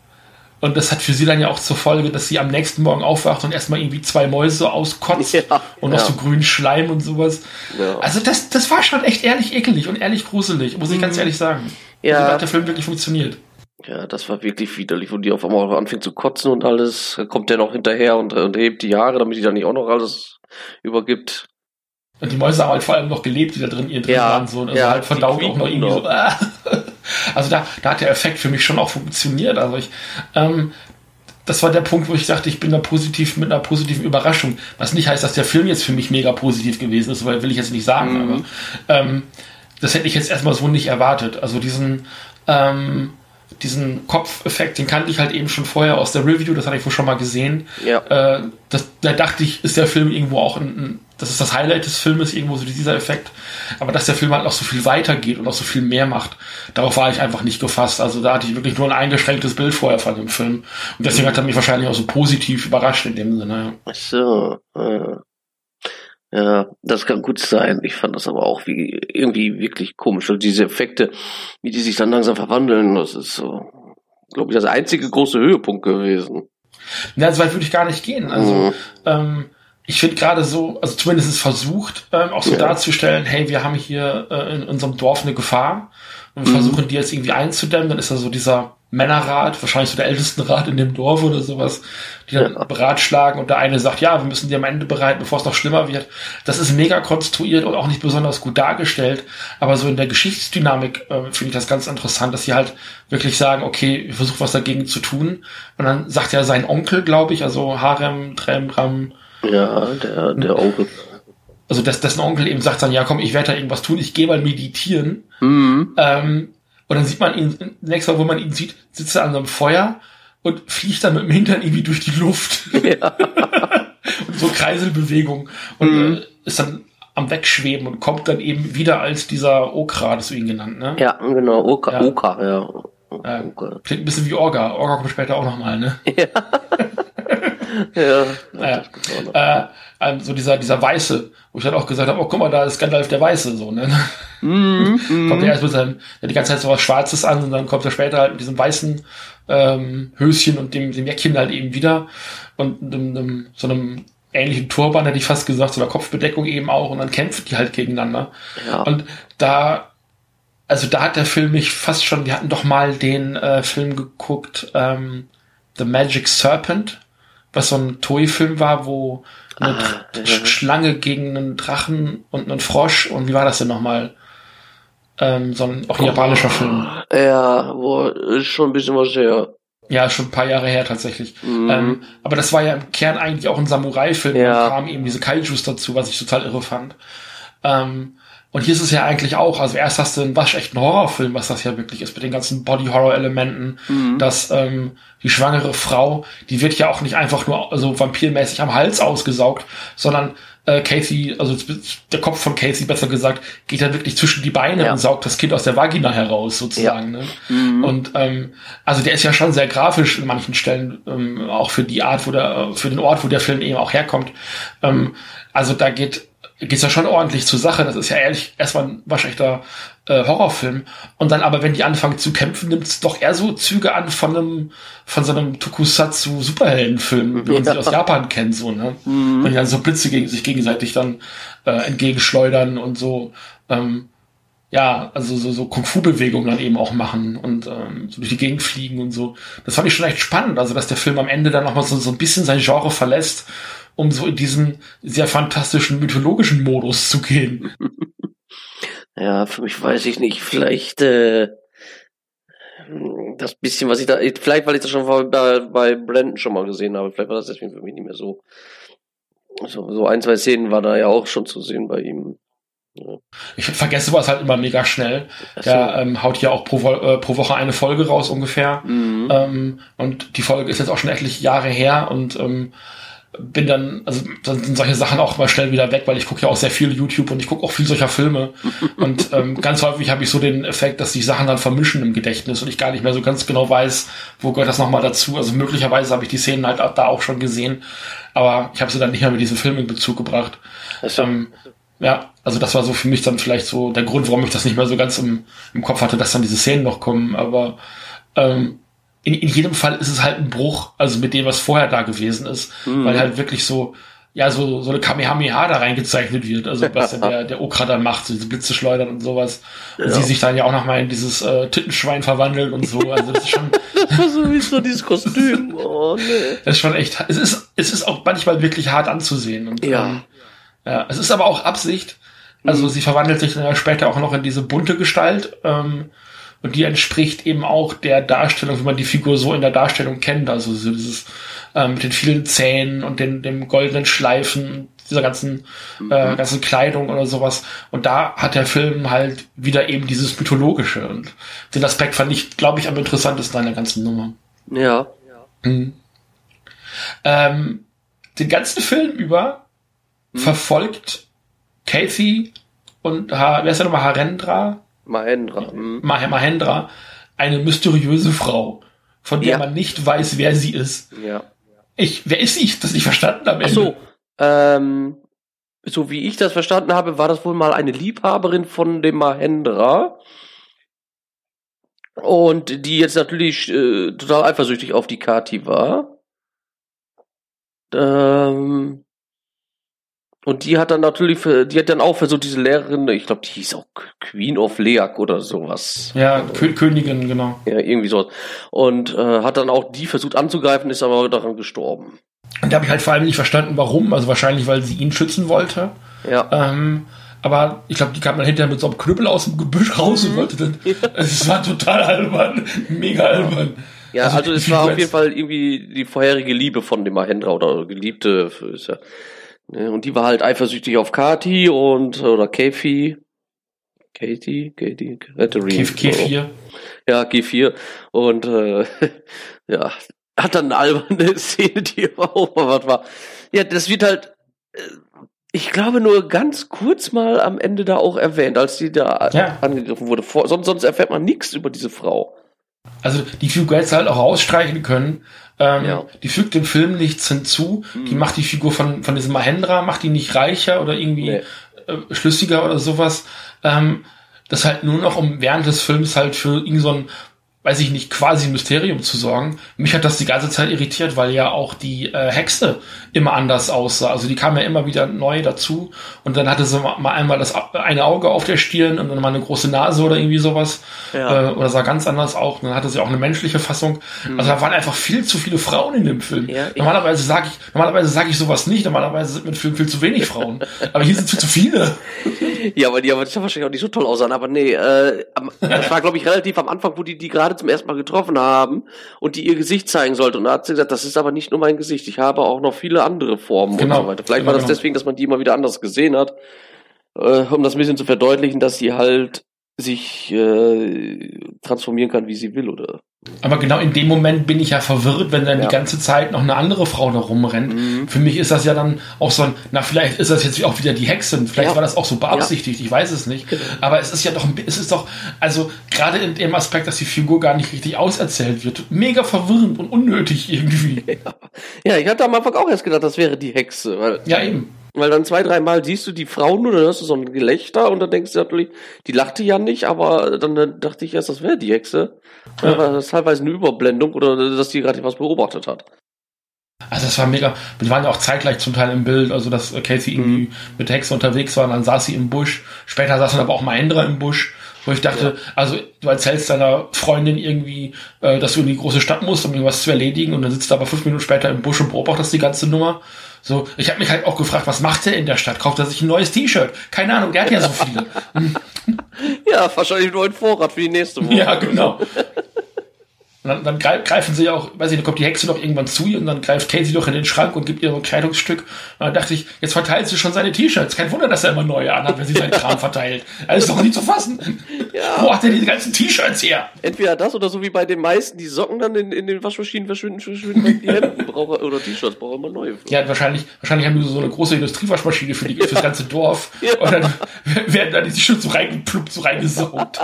und das hat für sie dann ja auch zur Folge, dass sie am nächsten Morgen aufwacht und erstmal irgendwie zwei Mäuse auskotzt Ja, und noch ja. so grünen Schleim und sowas. Ja. Also das, das war schon echt ehrlich ekelig und ehrlich gruselig, muss ich ganz ehrlich sagen. Mhm. Ja. Also hat der Film wirklich funktioniert. Ja, das war wirklich widerlich, wo die auf einmal anfängt zu kotzen und alles. Kommt der noch hinterher und, und hebt die Haare, damit die dann nicht auch noch alles übergibt. Und die Mäuse haben halt vor allem noch gelebt, die da drin, ihr drin Ja, waren. So, also ja, halt verdaut auch noch irgendwie so. Also da, da hat der Effekt für mich schon auch funktioniert. Also ich, ähm, das war der Punkt, wo ich dachte, ich bin da positiv mit einer positiven Überraschung. Was nicht heißt, dass der Film jetzt für mich mega positiv gewesen ist, weil will ich jetzt nicht sagen, mhm. aber ähm, das hätte ich jetzt erstmal so nicht erwartet. Also diesen ähm, diesen Kopfeffekt, den kannte ich halt eben schon vorher aus der Review, das hatte ich wohl schon mal gesehen. Ja. Äh, das, da dachte ich, ist der Film irgendwo auch ein, ein, das ist das Highlight des Filmes, irgendwo so dieser Effekt. Aber dass der Film halt noch so viel weitergeht und noch so viel mehr macht, darauf war ich einfach nicht gefasst. Also da hatte ich wirklich nur ein eingeschränktes Bild vorher von dem Film. Und deswegen hat er mich wahrscheinlich auch so positiv überrascht in dem Sinne. Ach so. Äh. Ja, das kann gut sein. Ich fand das aber auch wie irgendwie wirklich komisch. Und diese Effekte, wie die sich dann langsam verwandeln, das ist so, glaube ich, das einzige große Höhepunkt gewesen. Ja, so weit würde ich gar nicht gehen. Also, mhm. ähm, ich finde gerade so, also zumindest ist versucht, ähm, auch so ja. darzustellen, hey, wir haben hier äh, in unserem Dorf eine Gefahr und wir mhm. versuchen die jetzt irgendwie einzudämmen, dann ist da so dieser Männerrat, wahrscheinlich so der Ältestenrat in dem Dorf oder sowas, die dann ja. beratschlagen und der eine sagt, ja, wir müssen die am Ende bereiten, bevor es noch schlimmer wird. Das ist mega konstruiert und auch nicht besonders gut dargestellt, aber so in der Geschichtsdynamik äh, finde ich das ganz interessant, dass sie halt wirklich sagen, okay, wir versuchen was dagegen zu tun und dann sagt ja sein Onkel, glaube ich, also Harem, Trembram. Ja, der, der Onkel also dass dessen Onkel eben sagt dann, ja komm, ich werde da irgendwas tun, ich gehe mal meditieren. Mhm. Ähm, und dann sieht man ihn, nächstes Mal, wo man ihn sieht, sitzt er an so einem Feuer und fliegt dann mit dem Hintern irgendwie durch die Luft. Ja. und so Kreiselbewegung. Und mhm. äh, ist dann am Wegschweben und kommt dann eben wieder als dieser Okra, das du ihn genannt, ne? Ja, genau, Oka, ja. Oka, ja. Äh, klingt ein bisschen wie Orga. Orga kommt später auch nochmal, ne? Ja. ja. Naja. Äh, ähm, so dieser, dieser Weiße, wo ich dann auch gesagt habe, oh, guck mal, da ist Gandalf der Weiße, so, ne? Mm, mm. kommt er erst mit seinem, ja, die ganze Zeit so was Schwarzes an und dann kommt er später halt mit diesem weißen ähm, Höschen und dem, dem Jäckchen halt eben wieder und dem, dem, so einem ähnlichen Turban, hätte ich fast gesagt, so einer Kopfbedeckung eben auch und dann kämpfen die halt gegeneinander. Ja. Und da, also da hat der Film mich fast schon, wir hatten doch mal den äh, Film geguckt, ähm, The Magic Serpent, was so ein Toy-Film war, wo eine ah, ja. Schlange gegen einen Drachen und einen Frosch und wie war das denn nochmal? Ähm, so ein auch ein japanischer oh, Film. Ja, wo ist schon ein bisschen was her. Ja, schon ein paar Jahre her tatsächlich. Mhm. Ähm, aber das war ja im Kern eigentlich auch ein Samurai-Film. Ja. Da kamen eben diese Kaijus dazu, was ich total irre fand. Ähm, und hier ist es ja eigentlich auch, also erst hast du einen waschechten Horrorfilm, was das ja wirklich ist, mit den ganzen Body-Horror-Elementen, mhm. dass ähm, die schwangere Frau, die wird ja auch nicht einfach nur also vampirmäßig am Hals ausgesaugt, sondern äh, Casey, also der Kopf von Casey besser gesagt, geht dann wirklich zwischen die Beine ja. und saugt das Kind aus der Vagina heraus, sozusagen. Ja. Ne? Mhm. Und ähm, also der ist ja schon sehr grafisch in manchen Stellen, ähm, auch für die Art, wo der, für den Ort, wo der Film eben auch herkommt. Ähm, also da geht geht's ja schon ordentlich zur Sache. Das ist ja ehrlich erstmal ein waschechter äh, Horrorfilm. Und dann aber, wenn die anfangen zu kämpfen, nimmt es doch eher so Züge an von einem, von so einem Tokusatsu Superheldenfilm, wie man ja. sie aus Japan kennt, so, ne? Mhm. Wenn die dann so Blitze gegen sich gegenseitig dann äh, entgegenschleudern und so, ähm, ja, also so, so Kung-Fu-Bewegungen dann eben auch machen und ähm, so durch die Gegend fliegen und so. Das fand ich schon echt spannend, also dass der Film am Ende dann nochmal so, so ein bisschen sein Genre verlässt um so in diesen sehr fantastischen mythologischen Modus zu gehen. Ja, für mich weiß ich nicht. Vielleicht äh, das bisschen, was ich da, vielleicht weil ich das schon bei, bei Brandon schon mal gesehen habe, vielleicht war das deswegen für mich nicht mehr so. So, so ein, zwei Szenen war da ja auch schon zu sehen bei ihm. Ich vergesse was halt immer mega schnell. So. Der ähm, haut ja auch pro, äh, pro Woche eine Folge raus ungefähr. Mhm. Ähm, und die Folge ist jetzt auch schon etliche Jahre her und ähm, bin dann, also dann sind solche Sachen auch mal schnell wieder weg, weil ich gucke ja auch sehr viel YouTube und ich gucke auch viel solcher Filme. und ähm, ganz häufig habe ich so den Effekt, dass die Sachen dann vermischen im Gedächtnis und ich gar nicht mehr so ganz genau weiß, wo gehört das nochmal dazu. Also möglicherweise habe ich die Szenen halt da auch schon gesehen, aber ich habe sie dann nicht mehr mit diesem Film in Bezug gebracht. Ähm, ja, also das war so für mich dann vielleicht so der Grund, warum ich das nicht mehr so ganz im, im Kopf hatte, dass dann diese Szenen noch kommen. Aber ähm, in, in jedem Fall ist es halt ein Bruch, also mit dem, was vorher da gewesen ist, mhm. weil halt wirklich so, ja, so, so eine Kamehameha da reingezeichnet wird, also was der, der Okra dann macht, so diese Blitze schleudern und sowas. Und ja. sie sich dann ja auch nochmal in dieses äh, Tittenschwein verwandelt und so. Also das ist schon. das war sowieso dieses Kostüm. Oh, nee. Das ist schon echt. Es ist, es ist auch manchmal wirklich hart anzusehen. Und, ja. Ähm, ja. Es ist aber auch Absicht. Also mhm. sie verwandelt sich dann ja später auch noch in diese bunte Gestalt. Ähm, Und die entspricht eben auch der Darstellung, wie man die Figur so in der Darstellung kennt. Also so dieses äh, mit den vielen Zähnen und den, dem goldenen Schleifen, dieser ganzen, äh, mhm. äh, ganzen Kleidung oder sowas. Und da hat der Film halt wieder eben dieses Mythologische. Und den Aspekt fand ich, glaube ich, am interessantesten an der ganzen Nummer. Ja. Mhm. Ähm, den ganzen Film über. Verfolgt Kathy und ha, wer ist der nochmal? Harendra? Mahendra. Mhm. Mahendra, eine mysteriöse Frau, von der ja. man nicht weiß, wer sie ist. Ja. Ich, wer ist sie? Das nicht verstanden am Ende. Ach so, ähm, so wie ich das verstanden habe, war das wohl mal eine Liebhaberin von dem Mahendra. Und die jetzt natürlich äh, total eifersüchtig auf die Kati war. Ähm, und die hat dann natürlich, für, die hat dann auch versucht, diese Lehrerin, ich glaube, die hieß auch Queen of Leak oder sowas. Ja, Kö Königin, genau. Ja, irgendwie sowas. Und äh, hat dann auch die versucht anzugreifen, ist aber daran gestorben. Und da habe ich halt vor allem nicht verstanden, warum. Also wahrscheinlich, weil sie ihn schützen wollte. Ja. Ähm, aber ich glaube, die kam dann hinterher mit so einem Knüppel aus dem Gebüsch raus und mhm. wollte dann. Es war total albern. Mega albern. Ja, also, also es war auf jeden Fall irgendwie die vorherige Liebe von dem Mahendra oder Geliebte. Ist ja, ne? Und die war halt eifersüchtig auf Kati und oder Kefi. Katie, Katie, Katharine. G4. Ja, G4. Und äh, ja, hat dann eine alberne Szene, die was war. Ja, das wird halt, äh, ich glaube, nur ganz kurz mal am Ende da auch erwähnt, als die da ja. angegriffen wurde. sonst, sonst erfährt man nichts über diese Frau. Also die Figur hätte halt auch ausstreichen können. Ähm, ja. Die fügt dem Film nichts hinzu. Mhm. Die macht die Figur von, von diesem Mahendra, macht die nicht reicher oder irgendwie nee. äh, schlüssiger oder sowas. Ähm, das halt nur noch um während des Films halt für irgend so weiß ich nicht, quasi Mysterium zu sorgen. Mich hat das die ganze Zeit irritiert, weil ja auch die äh, Hexe immer anders aussah. Also die kam ja immer wieder neu dazu und dann hatte sie mal einmal das eine Auge auf der Stirn und dann mal eine große Nase oder irgendwie sowas. Ja. Äh, oder sah ganz anders auch. Und dann hatte sie auch eine menschliche Fassung. Mhm. Also da waren einfach viel zu viele Frauen in dem Film. Ja, normalerweise sage ich, normalerweise sage ich sowas nicht. Normalerweise sind mit Film viel zu wenig Frauen. aber hier sind viel zu viele. ja, aber die haben wahrscheinlich auch nicht so toll aussahen. Aber nee, äh, das war glaube ich relativ am Anfang, wo die die gerade gerade zum ersten Mal getroffen haben und die ihr Gesicht zeigen sollte. Und da hat sie gesagt, das ist aber nicht nur mein Gesicht, ich habe auch noch viele andere Formen genau. und so weiter. Vielleicht genau, war das genau. deswegen, dass man die immer wieder anders gesehen hat, äh, um das ein bisschen zu verdeutlichen, dass sie halt sich äh, transformieren kann, wie sie will, oder? Aber genau in dem Moment bin ich ja verwirrt, wenn dann ja. die ganze Zeit noch eine andere Frau da rumrennt. Mhm. Für mich ist das ja dann auch so ein, na, vielleicht ist das jetzt auch wieder die Hexen, vielleicht ja. war das auch so beabsichtigt, ja. ich weiß es nicht. Genau. Aber es ist ja doch, es ist doch, also gerade in dem Aspekt, dass die Figur gar nicht richtig auserzählt wird, mega verwirrend und unnötig irgendwie. Ja, ich hatte am Anfang auch erst gedacht, das wäre die Hexe. Ja, eben. Weil dann zwei, dreimal siehst du die Frau nur, dann hörst du so ein Gelächter und dann denkst du natürlich, die lachte ja nicht, aber dann, dachte ich erst, das wäre die Hexe. Ja. War das teilweise eine Überblendung oder dass die gerade was beobachtet hat. Also das war mega. Wir waren ja auch zeitgleich zum Teil im Bild, also dass Casey irgendwie mhm. mit der Hexe unterwegs war und dann saß sie im Busch. Später saß dann aber auch Mahendra im Busch, wo ich dachte, ja. also du erzählst deiner Freundin irgendwie, äh, dass du in die große Stadt musst, um irgendwas zu erledigen und dann sitzt du aber fünf Minuten später im Busch und beobachtest die ganze Nummer. So, ich habe mich halt auch gefragt, was macht er in der Stadt? Kauft er sich ein neues T-Shirt? Keine Ahnung, der hat ja so viele. ja, wahrscheinlich nur ein Vorrat für die nächste Woche. Ja, genau. Und dann, dann greifen sie ja auch, weiß ich nicht, kommt die Hexe doch irgendwann zu ihr und dann greift Casey doch in den Schrank und gibt ihr ein Kleidungsstück. Und dann dachte ich, jetzt verteilt sie schon seine T-Shirts. Kein Wunder, dass er immer neue anhat, wenn sie seinen Kram verteilt. Ist doch nicht zu fassen. Ja. Wo hat er diese ganzen T-Shirts her? Entweder das oder so wie bei den meisten, die Socken dann in, in den Waschmaschinen verschwinden, verschwinden die Hemden brauche, oder T-Shirts brauche immer neue. Für. Ja, wahrscheinlich, wahrscheinlich haben die so eine große Industriewaschmaschine für, die, ja. für das ganze Dorf. Ja. Und dann werden da die T-Shirts so reingepluppt, so reingesaugt.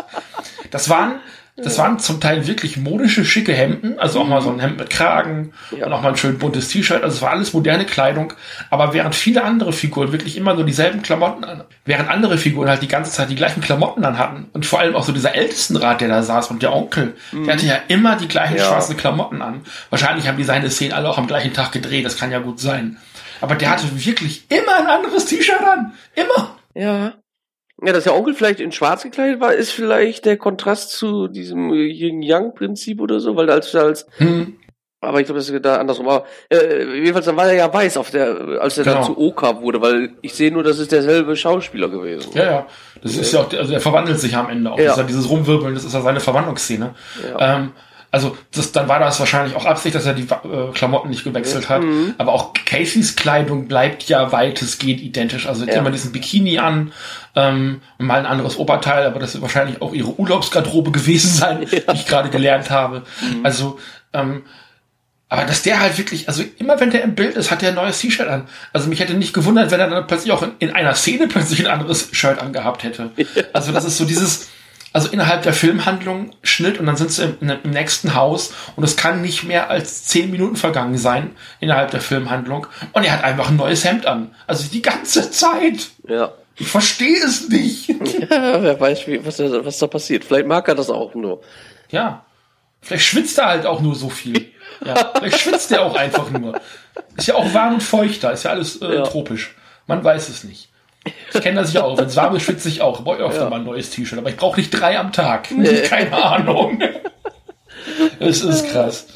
Das waren, das waren zum Teil wirklich modische, schicke Hemden, also auch mal so ein Hemd mit Kragen ja. und auch mal ein schön buntes T-Shirt. Also es war alles moderne Kleidung, aber während viele andere Figuren wirklich immer nur dieselben Klamotten an, während andere Figuren halt die ganze Zeit die gleichen Klamotten an hatten und vor allem auch so dieser Ältestenrat, der da saß und der Onkel, mhm. der hatte ja immer die gleichen ja. schwarzen Klamotten an. Wahrscheinlich haben die seine Szenen alle auch am gleichen Tag gedreht, das kann ja gut sein. Aber der hatte wirklich immer ein anderes T-Shirt an. Immer. Ja. Ja, dass der Onkel vielleicht in schwarz gekleidet war, ist vielleicht der Kontrast zu diesem Yin-Yang-Prinzip oder so, weil als, als hm. Aber ich glaube, das ist da andersrum. Aber äh, jedenfalls, dann war er ja weiß, auf der, als er Genau. dann zu Oka wurde, weil ich sehe nur, das ist derselbe Schauspieler gewesen. Ja, ja. Das ist ja auch, also er verwandelt sich am Ende auch. Ja. Das ist ja dieses Rumwirbeln, das ist ja seine Verwandlungsszene. Ja. Ähm, also das, dann war das wahrscheinlich auch Absicht, dass er die äh, Klamotten nicht gewechselt hat. Mhm. Aber auch Caseys Kleidung bleibt ja weitestgehend identisch. Also Ja. immer diesen Bikini an ähm, und mal ein anderes Oberteil, aber das wird wahrscheinlich auch ihre Urlaubsgarderobe gewesen sein, die ich gerade gelernt habe. Mhm. Also ähm, aber dass der halt wirklich, also immer wenn der im Bild ist, hat der ein neues T-Shirt an. Also mich hätte nicht gewundert, wenn er dann plötzlich auch in, in einer Szene plötzlich ein anderes Shirt angehabt hätte. Also das ist so dieses, also innerhalb der Filmhandlung Schnitt und dann sind sie im, im nächsten Haus und es kann nicht mehr als zehn Minuten vergangen sein innerhalb der Filmhandlung und er hat einfach ein neues Hemd an. Also die ganze Zeit. Ja. Ich verstehe es nicht. ja wer weiß, wie, was, da, was da passiert. Vielleicht mag er das auch nur. Ja. Vielleicht schwitzt er halt auch nur so viel. Ja, vielleicht schwitzt er auch einfach nur. Ist ja auch warm und feucht da, ist ja alles äh, Ja. tropisch. Man weiß es nicht. Ich kenne das ja auch. Wenn es warm ist, schwitze ich auch. Brauche ich öfter Ja. mal ein neues T-Shirt. Aber ich brauche nicht drei am Tag. Keine Ahnung. Es ist krass.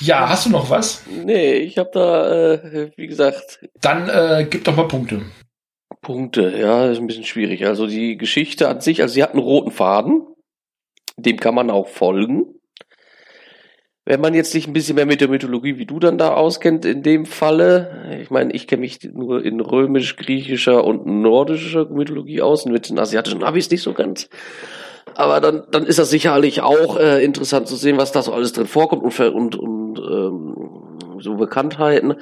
Ja, hast du noch was? Nee, ich habe da, äh, wie gesagt, Dann äh, gib doch mal Punkte. Punkte. Ja, ist ein bisschen schwierig. Also die Geschichte an sich, also sie hat einen roten Faden. Dem kann man auch folgen. Wenn man jetzt sich ein bisschen mehr mit der Mythologie wie du dann da auskennt, in dem Falle, ich meine, ich kenne mich nur in römisch, griechischer und nordischer Mythologie aus, und mit den asiatischen habe ich es nicht so ganz. Aber dann, dann ist das sicherlich auch äh, interessant zu sehen, was da so alles drin vorkommt und, und, und ähm, so Bekanntheiten.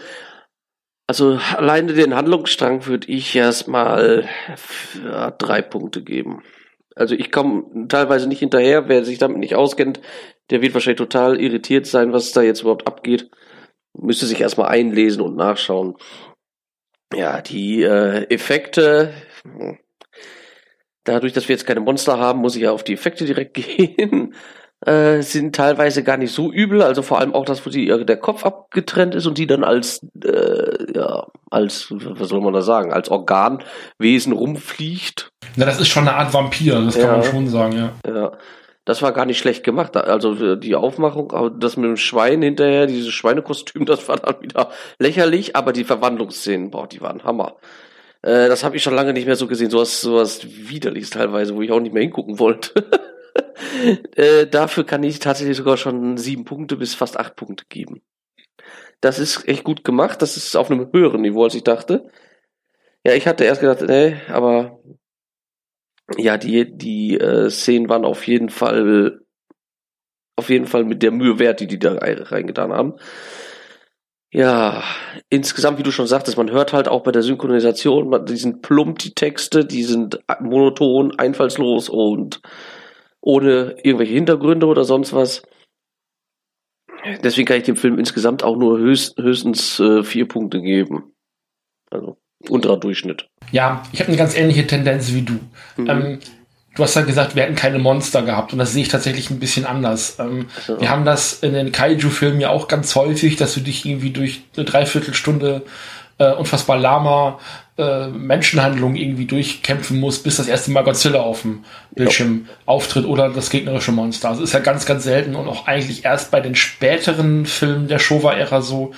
Also alleine den Handlungsstrang würde ich erstmal ja, drei Punkte geben. Also ich komme teilweise nicht hinterher, wer sich damit nicht auskennt, der wird wahrscheinlich total irritiert sein, was da jetzt überhaupt abgeht. Müsste sich erstmal einlesen und nachschauen. Ja, die äh, Effekte, hm, dadurch, dass wir jetzt keine Monster haben, muss ich ja auf die Effekte direkt gehen. Äh, sind teilweise gar nicht so übel, also vor allem auch das, wo die, äh, der Kopf abgetrennt ist und die dann als, äh, ja, als, was soll man da sagen, als Organwesen rumfliegt. Na, das ist schon eine Art Vampir, das kann Ja. man schon sagen, ja. Ja, das war gar nicht schlecht gemacht. Also äh, die Aufmachung, das mit dem Schwein hinterher, dieses Schweinekostüm, das war dann wieder lächerlich, aber die Verwandlungsszenen, boah, die waren Hammer. Äh, das habe ich schon lange nicht mehr so gesehen, sowas, sowas widerliches teilweise, wo ich auch nicht mehr hingucken wollte. äh, dafür kann ich tatsächlich sogar schon sieben Punkte bis fast acht Punkte geben. Das ist echt gut gemacht, das ist auf einem höheren Niveau, als ich dachte. Ja, ich hatte erst gedacht, nee, aber ja, die, die äh, Szenen waren auf jeden Fall auf jeden Fall mit der Mühe wert, die die da rein- reingetan haben. Ja, insgesamt, wie du schon sagtest, man hört halt auch bei der Synchronisation, man, die sind plump, die Texte, die sind monoton, einfallslos und ohne irgendwelche Hintergründe oder sonst was. Deswegen kann ich dem Film insgesamt auch nur höchst, höchstens äh, vier Punkte geben. Also unterer Durchschnitt. Ja, ich habe eine ganz ähnliche Tendenz wie du. Mhm. Ähm, du hast ja gesagt, wir hätten keine Monster gehabt und das sehe ich tatsächlich ein bisschen anders. Ähm, so. Wir haben das in den Kaiju-Filmen ja auch ganz häufig, dass du dich irgendwie durch eine Dreiviertelstunde äh, unfassbar lahmer äh, Menschenhandlung irgendwie durchkämpfen musst, bis das erste Mal Godzilla auf dem Bildschirm auftritt oder das gegnerische Monster. Das ist ja ganz, ganz selten und auch eigentlich erst bei den späteren Filmen der Showa-Ära so,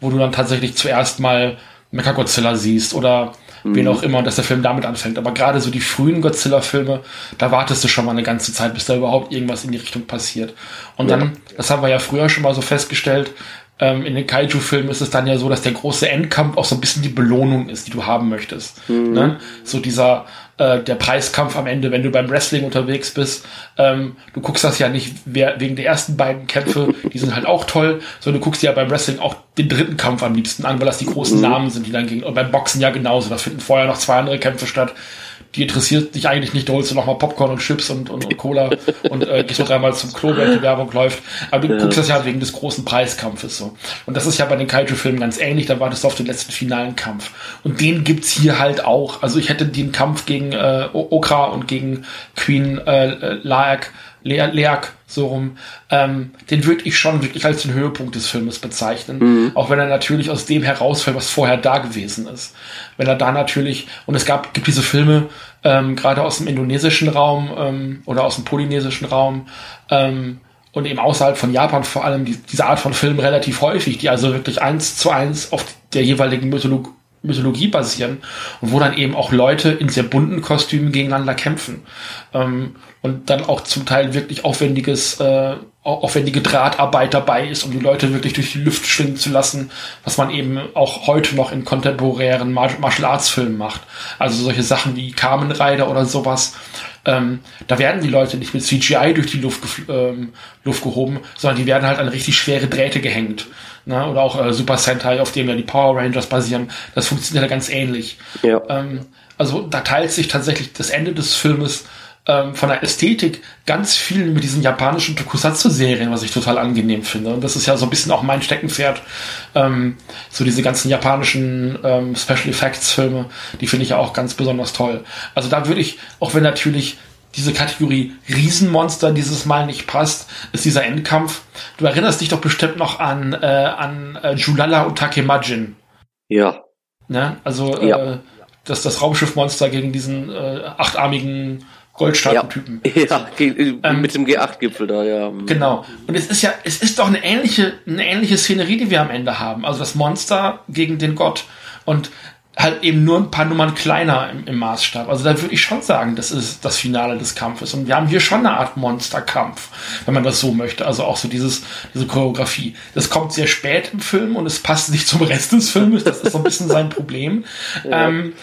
wo du dann tatsächlich zuerst mal Mechagodzilla siehst oder wen auch immer dass der Film damit anfängt. Aber gerade so die frühen Godzilla-Filme, da wartest du schon mal eine ganze Zeit, bis da überhaupt irgendwas in die Richtung passiert. Und dann, das haben wir ja früher schon mal so festgestellt, ähm, in den Kaiju-Filmen ist es dann ja so, dass der große Endkampf auch so ein bisschen die Belohnung ist, die du haben möchtest. Ne? So dieser, äh, der Preiskampf am Ende, wenn du beim Wrestling unterwegs bist. Ähm, du guckst das ja nicht wer, wegen der ersten beiden Kämpfe, die sind halt auch toll, sondern du guckst ja beim Wrestling auch den dritten Kampf am liebsten an, weil das die großen Namen sind, die dann gegen. Und beim Boxen ja genauso. Da finden vorher noch zwei andere Kämpfe statt. Die interessiert dich eigentlich nicht, da holst du noch mal Popcorn und Chips und, und, und Cola und äh, gehst noch dreimal zum Klo, während die Werbung läuft. Aber du guckst das ja wegen des großen Preiskampfes so. Und das ist ja bei den Kaiju-Filmen ganz ähnlich, da wartest du auf den letzten finalen Kampf. Und den gibt's hier halt auch. Also ich hätte den Kampf gegen äh, Okra und gegen Queen äh, äh, Laak, Le Leak, so rum, ähm, den würde ich schon wirklich als den Höhepunkt des Filmes bezeichnen. Auch wenn er natürlich aus dem herausfällt, was vorher da gewesen ist. Wenn er da natürlich, und es gab, gibt diese Filme, ähm, gerade aus dem indonesischen Raum ähm, oder aus dem polynesischen Raum, ähm, und eben außerhalb von Japan vor allem die, diese Art von Filmen relativ häufig, die also wirklich eins zu eins auf der jeweiligen Mythologie Mythologie basieren und wo dann eben auch Leute in sehr bunten Kostümen gegeneinander kämpfen ähm, und dann auch zum Teil wirklich aufwendiges, äh, aufwendige Drahtarbeit dabei ist, um die Leute wirklich durch die Luft schwingen zu lassen, was man eben auch heute noch in kontemporären Martial Arts Filmen macht. Also solche Sachen wie Kamen Rider oder sowas. Ähm, da werden die Leute nicht mit CGI durch die Luft, ähm, Luft gehoben, sondern die werden halt an richtig schwere Drähte gehängt ne? oder auch äh, Super Sentai, auf dem ja die Power Rangers basieren, das funktioniert ja ganz ähnlich. Ja. Ähm, also da teilt sich tatsächlich das Ende des Filmes ähm, von der Ästhetik ganz viel mit diesen japanischen Tokusatsu-Serien, was ich total angenehm finde. Und das ist ja so ein bisschen auch mein Steckenpferd. Ähm, so diese ganzen japanischen ähm, Special Effects-Filme, die finde ich ja auch ganz besonders toll. Also da würde ich, auch wenn natürlich diese Kategorie Riesenmonster dieses Mal nicht passt, ist dieser Endkampf. Du erinnerst dich doch bestimmt noch an, äh, an äh, Julala und Takemajin. Ja. Ne? Also ja. Äh, das, das Raumschiffmonster gegen diesen äh, achtarmigen Goldstaatentypen. Ja, ja ähm, mit dem G8-Gipfel da, ja. Genau. Und es ist ja, es ist doch eine ähnliche, eine ähnliche Szenerie, die wir am Ende haben. Also das Monster gegen den Gott. Und halt eben nur ein paar Nummern kleiner im, im, Maßstab. Also da würde ich schon sagen, das ist das Finale des Kampfes. Und wir haben hier schon eine Art Monsterkampf, wenn man das so möchte. Also auch so dieses, diese Choreografie. Das kommt sehr spät im Film und es passt nicht zum Rest des Filmes. Das ist so ein bisschen sein Problem. Ja. Ähm,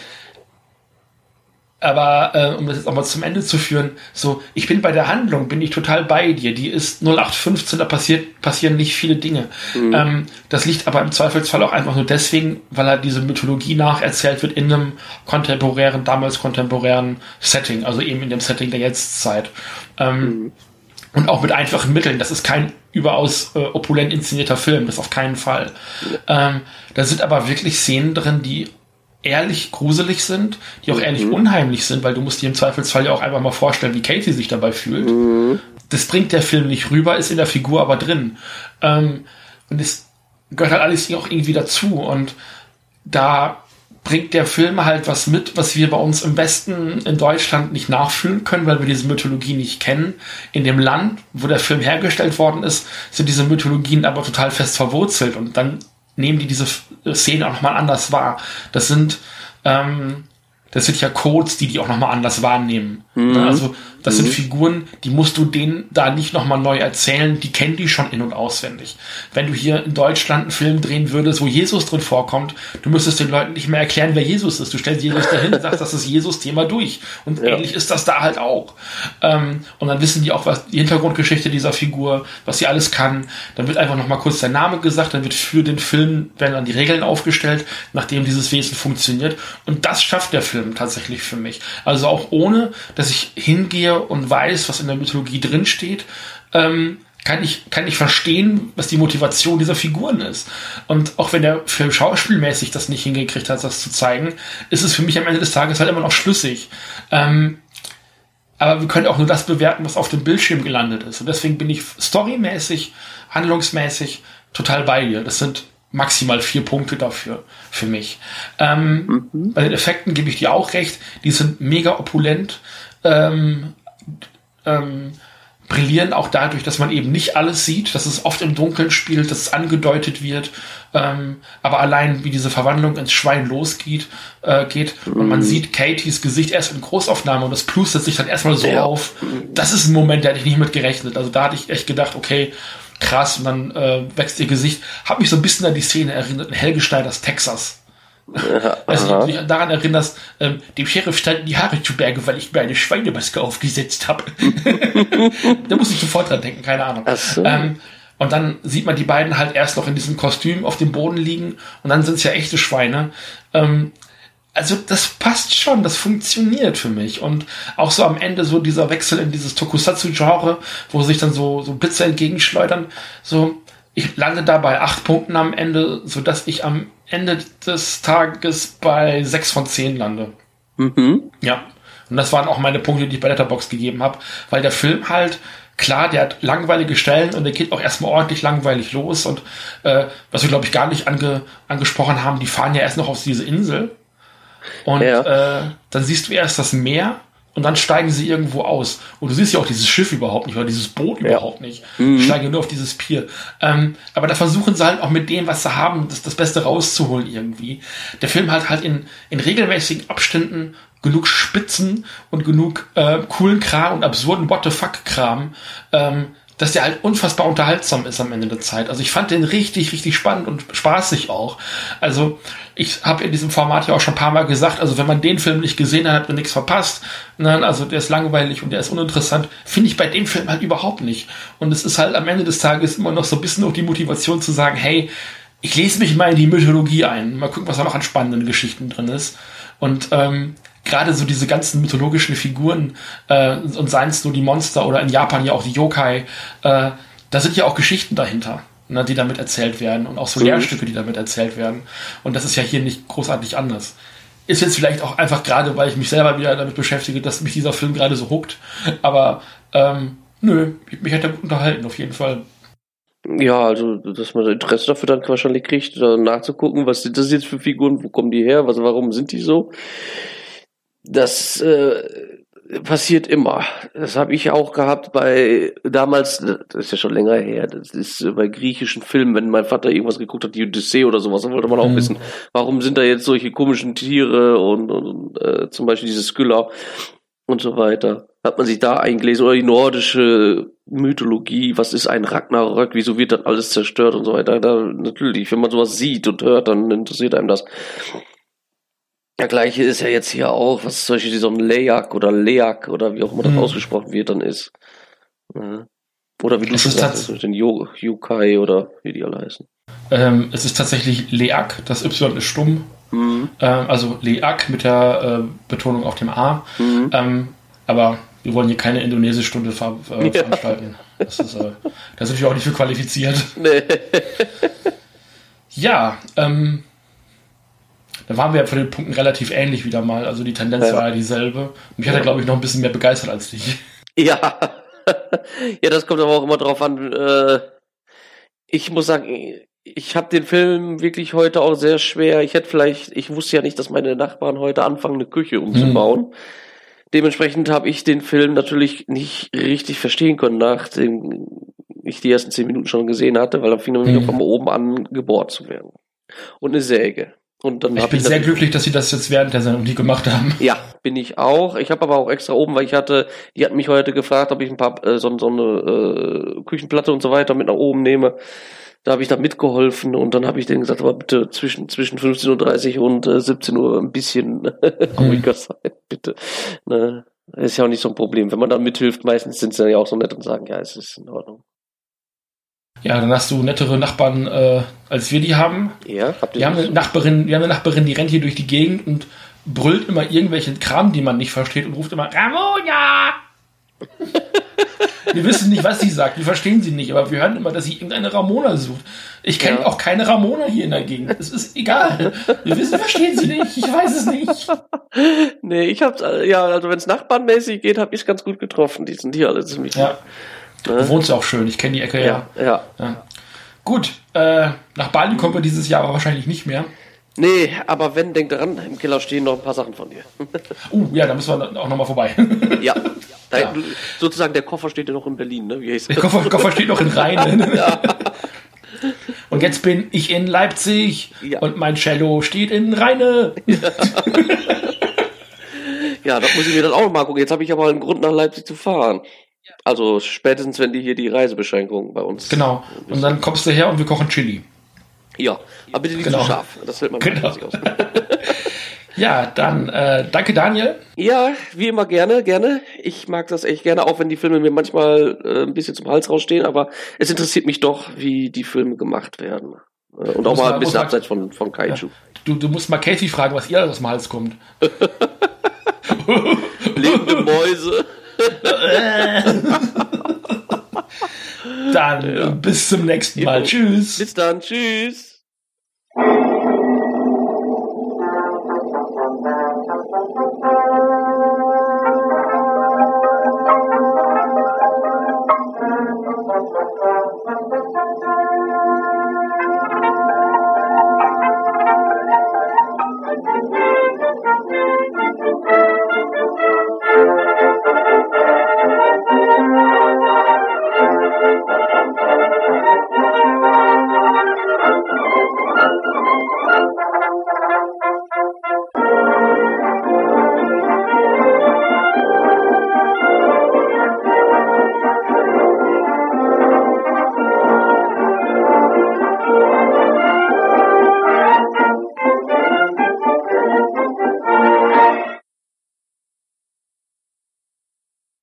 aber äh, um das jetzt auch mal zum Ende zu führen, so, ich bin bei der Handlung, bin ich total bei dir. Die ist 0815, da passiert, passieren nicht viele Dinge. Mhm. Ähm, das liegt aber im Zweifelsfall auch einfach nur deswegen, weil er diese Mythologie nacherzählt wird in einem kontemporären, damals kontemporären Setting, also eben in dem Setting der Jetztzeit. Ähm, mhm. Und auch mit einfachen Mitteln. Das ist kein überaus äh, opulent inszenierter Film, das auf keinen Fall. Ähm, da sind aber wirklich Szenen drin, die ehrlich gruselig sind, die auch mhm. ehrlich unheimlich sind, weil du musst dir im Zweifelsfall ja auch einfach mal vorstellen, wie Katie sich dabei fühlt. Mhm. Das bringt der Film nicht rüber, ist in der Figur aber drin. Ähm, und es gehört halt alles auch irgendwie dazu. Und da bringt der Film halt was mit, was wir bei uns im Westen in Deutschland nicht nachfühlen können, weil wir diese Mythologie nicht kennen. In dem Land, wo der Film hergestellt worden ist, sind diese Mythologien aber total fest verwurzelt und dann nehmen die diese Szene auch nochmal anders wahr. Das sind, ähm, das sind ja Codes, die die auch nochmal anders wahrnehmen. Mhm. Also das mhm. sind Figuren, die musst du denen da nicht nochmal neu erzählen, die kennen die schon in- und auswendig. Wenn du hier in Deutschland einen Film drehen würdest, wo Jesus drin vorkommt, du müsstest den Leuten nicht mehr erklären, wer Jesus ist. Du stellst Jesus dahin und sagst, das ist Jesus-Thema durch. Und ja. ähnlich ist das da halt auch. Ähm, und dann wissen die auch, was die Hintergrundgeschichte dieser Figur, was sie alles kann. Dann wird einfach nochmal kurz der Name gesagt, dann wird für den Film, werden dann die Regeln aufgestellt, nachdem dieses Wesen funktioniert. Und das schafft der Film tatsächlich für mich. Also auch ohne, dass ich hingehe und weiß, was in der Mythologie drinsteht, ähm, kann ich, kann ich verstehen, was die Motivation dieser Figuren ist. Und auch wenn der Film schauspielmäßig das nicht hingekriegt hat, das zu zeigen, ist es für mich am Ende des Tages halt immer noch schlüssig. Ähm, aber wir können auch nur das bewerten, was auf dem Bildschirm gelandet ist. Und deswegen bin ich storymäßig, handlungsmäßig total bei dir. Das sind maximal vier Punkte dafür, für mich. Ähm, mhm. Bei den Effekten gebe ich dir auch recht. Die sind mega opulent. Ähm, ähm, brillieren auch dadurch, dass man eben nicht alles sieht, dass es oft im Dunkeln spielt, dass es angedeutet wird, ähm, aber allein wie diese Verwandlung ins Schwein losgeht, äh, geht und man mhm. sieht Katies Gesicht erst in Großaufnahme und das plustert sich dann erstmal so ja. auf. Das ist ein Moment, der hatte ich nicht mit gerechnet. Also da hatte ich echt gedacht, okay, krass, und dann äh, wächst ihr Gesicht. Hat mich so ein bisschen an die Szene erinnert in Helge Schneiders Texas. Also, wenn du dich daran erinnerst, ähm, dem Sheriff standen die Haare zu Berge, weil ich mir eine Schweinemaske aufgesetzt habe. da muss ich sofort dran denken, keine Ahnung. So. Ähm, und dann sieht man die beiden halt erst noch in diesem Kostüm auf dem Boden liegen und dann sind es ja echte Schweine. Ähm, also das passt schon, das funktioniert für mich. Und auch so am Ende so dieser Wechsel in dieses Tokusatsu-Genre, wo sich dann so, so Blitze entgegenschleudern, so, ich lande da bei acht Punkten am Ende, so dass ich am Ende des Tages bei sechs von zehn lande. Mhm. Ja. Und das waren auch meine Punkte, die ich bei Letterbox gegeben habe, weil der Film halt, klar, der hat langweilige Stellen und der geht auch erstmal ordentlich langweilig los und äh, was wir glaube ich gar nicht ange, angesprochen haben, die fahren ja erst noch auf diese Insel und ja. äh, dann siehst du erst das Meer und dann steigen sie irgendwo aus. Und du siehst ja auch dieses Schiff überhaupt nicht oder dieses Boot ja. überhaupt nicht. Mhm. Die steigen nur auf dieses Pier. Ähm, aber da versuchen sie halt auch mit dem, was sie haben, das, das Beste rauszuholen irgendwie. Der Film hat halt in, in regelmäßigen Abständen genug Spitzen und genug äh, coolen Kram und absurden What the fuck Kram, ähm, dass der halt unfassbar unterhaltsam ist am Ende der Zeit. Also ich fand den richtig, richtig spannend und spaßig auch. Also ich habe in diesem Format ja auch schon ein paar Mal gesagt, also wenn man den Film nicht gesehen hat, hat man nichts verpasst. Nein, also der ist langweilig und der ist uninteressant. Finde ich bei dem Film halt überhaupt nicht. Und es ist halt am Ende des Tages immer noch so ein bisschen auch die Motivation zu sagen, hey, ich lese mich mal in die Mythologie ein, mal gucken, was da noch an spannenden Geschichten drin ist. Und ähm, gerade so diese ganzen mythologischen Figuren äh, und seien es nur die Monster oder in Japan ja auch die Yokai, äh, da sind ja auch Geschichten dahinter, ne, die damit erzählt werden und auch so mhm. Lehrstücke, die damit erzählt werden. Und das ist ja hier nicht großartig anders. Ist jetzt vielleicht auch einfach gerade, weil ich mich selber wieder damit beschäftige, dass mich dieser Film gerade so huckt. Aber ähm, nö, mich hat er gut unterhalten, auf jeden Fall. Ja, also, dass man Interesse dafür dann wahrscheinlich kriegt, nachzugucken, was sind das jetzt für Figuren, wo kommen die her, was, warum sind die so? Das äh, passiert immer. Das habe ich auch gehabt bei damals, das ist ja schon länger her, das ist bei griechischen Filmen, wenn mein Vater irgendwas geguckt hat, die Odyssee oder sowas, dann wollte man auch mhm. wissen, warum sind da jetzt solche komischen Tiere und, und äh, zum Beispiel diese Skylla und so weiter. Hat man sich da eingelesen oder die nordische Mythologie, was ist ein Ragnarök, wieso wird dann alles zerstört und so weiter. Da, natürlich, wenn man sowas sieht und hört, dann interessiert einem das. Ja, gleiche ist ja jetzt hier auch, was zum Beispiel so ein Leak oder Leak oder wie auch immer das mhm. ausgesprochen wird, dann ist. Ja. Oder wie du es schon sagst, den Yukai oder wie die alle heißen. Ähm, es ist tatsächlich Leak, das Y ist stumm. Mhm. Ähm, also Leak mit der äh, Betonung auf dem A. Mhm. Ähm, aber wir wollen hier keine Indonesische-Stunde ver äh, ja. veranstalten. Das ist, äh, da sind wir auch nicht für qualifiziert. Nee. ja, ähm, da waren wir ja von den Punkten relativ ähnlich wieder mal. Also die Tendenz ja. war ja dieselbe. Mich hat er, glaube ich, noch ein bisschen mehr begeistert als dich. Ja. ja, das kommt aber auch immer drauf an. Äh, ich muss sagen, ich habe den Film wirklich heute auch sehr schwer. Ich hätte vielleicht, ich wusste ja nicht, dass meine Nachbarn heute anfangen, eine Küche umzubauen. Hm. Dementsprechend habe ich den Film natürlich nicht richtig verstehen können, nachdem ich die ersten zehn Minuten schon gesehen hatte, weil da fing er wieder hm. von oben an gebohrt zu werden. Und eine Säge. Und dann ich bin ich sehr glücklich, dass sie das jetzt während der Sendung nie gemacht haben. Ja, bin ich auch. Ich habe aber auch extra oben, weil ich hatte, die hat mich heute gefragt, ob ich ein paar äh, so, so eine äh, Küchenplatte und so weiter mit nach oben nehme. Da habe ich da mitgeholfen und dann habe ich denen gesagt, aber bitte zwischen zwischen 15.30 Uhr und äh, 17 Uhr ein bisschen ruhiger sein, bitte. Ne? Ist ja auch nicht so ein Problem. Wenn man dann mithilft, meistens sind sie ja auch so nett und sagen, ja, es ist in Ordnung. Ja, dann hast du nettere Nachbarn, äh, als wir die haben. Ja, habt ihr wir haben eine Nachbarin, wir haben eine Nachbarin, die rennt hier durch die Gegend und brüllt immer irgendwelchen Kram, die man nicht versteht und ruft immer Ramona! wir wissen nicht, was sie sagt, wir verstehen sie nicht, aber wir hören immer, dass sie irgendeine Ramona sucht. Ich kenne ja. auch keine Ramona hier in der Gegend. Es ist egal. Wir wissen, verstehen sie nicht. Ich weiß es nicht. Nee, ich hab's, ja, also wenn es nachbarnmäßig geht, habe ich es ganz gut getroffen. Die sind hier alle ziemlich. Ja. Du ne? wohnst ja auch schön, ich kenne die Ecke ja. Ja, ja. ja. Gut, äh, nach Bali kommen wir dieses Jahr aber wahrscheinlich nicht mehr. Nee, aber wenn, denk daran, im Keller stehen noch ein paar Sachen von dir. uh, ja, da müssen wir auch nochmal vorbei. ja. Da, ja. Sozusagen der Koffer steht ja noch in Berlin, ne? Wie heißt der Koffer, Koffer steht noch in Rhein. ja. Und jetzt bin ich in Leipzig ja. und mein Cello steht in Rheine. Ja. ja, das muss ich mir dann auch mal gucken. Jetzt habe ich aber einen Grund nach Leipzig zu fahren. Also spätestens, wenn die hier die Reisebeschränkungen bei uns. Genau. Und dann kommst du her und wir kochen Chili. Ja, aber bitte nicht genau. zu scharf. Das hält man genau. aus. ja, dann äh, danke Daniel. Ja, wie immer gerne, gerne. Ich mag das echt gerne, auch wenn die Filme mir manchmal äh, ein bisschen zum Hals rausstehen, aber es interessiert mich doch, wie die Filme gemacht werden. Äh, und auch mal ein bisschen abseits von, von Kaiju. Ja. Du, du musst mal Casey fragen, was ihr aus dem Hals kommt. Lebende Mäuse. Dann ja. bis zum nächsten Mal. Tschüss. Bis dann. Tschüss.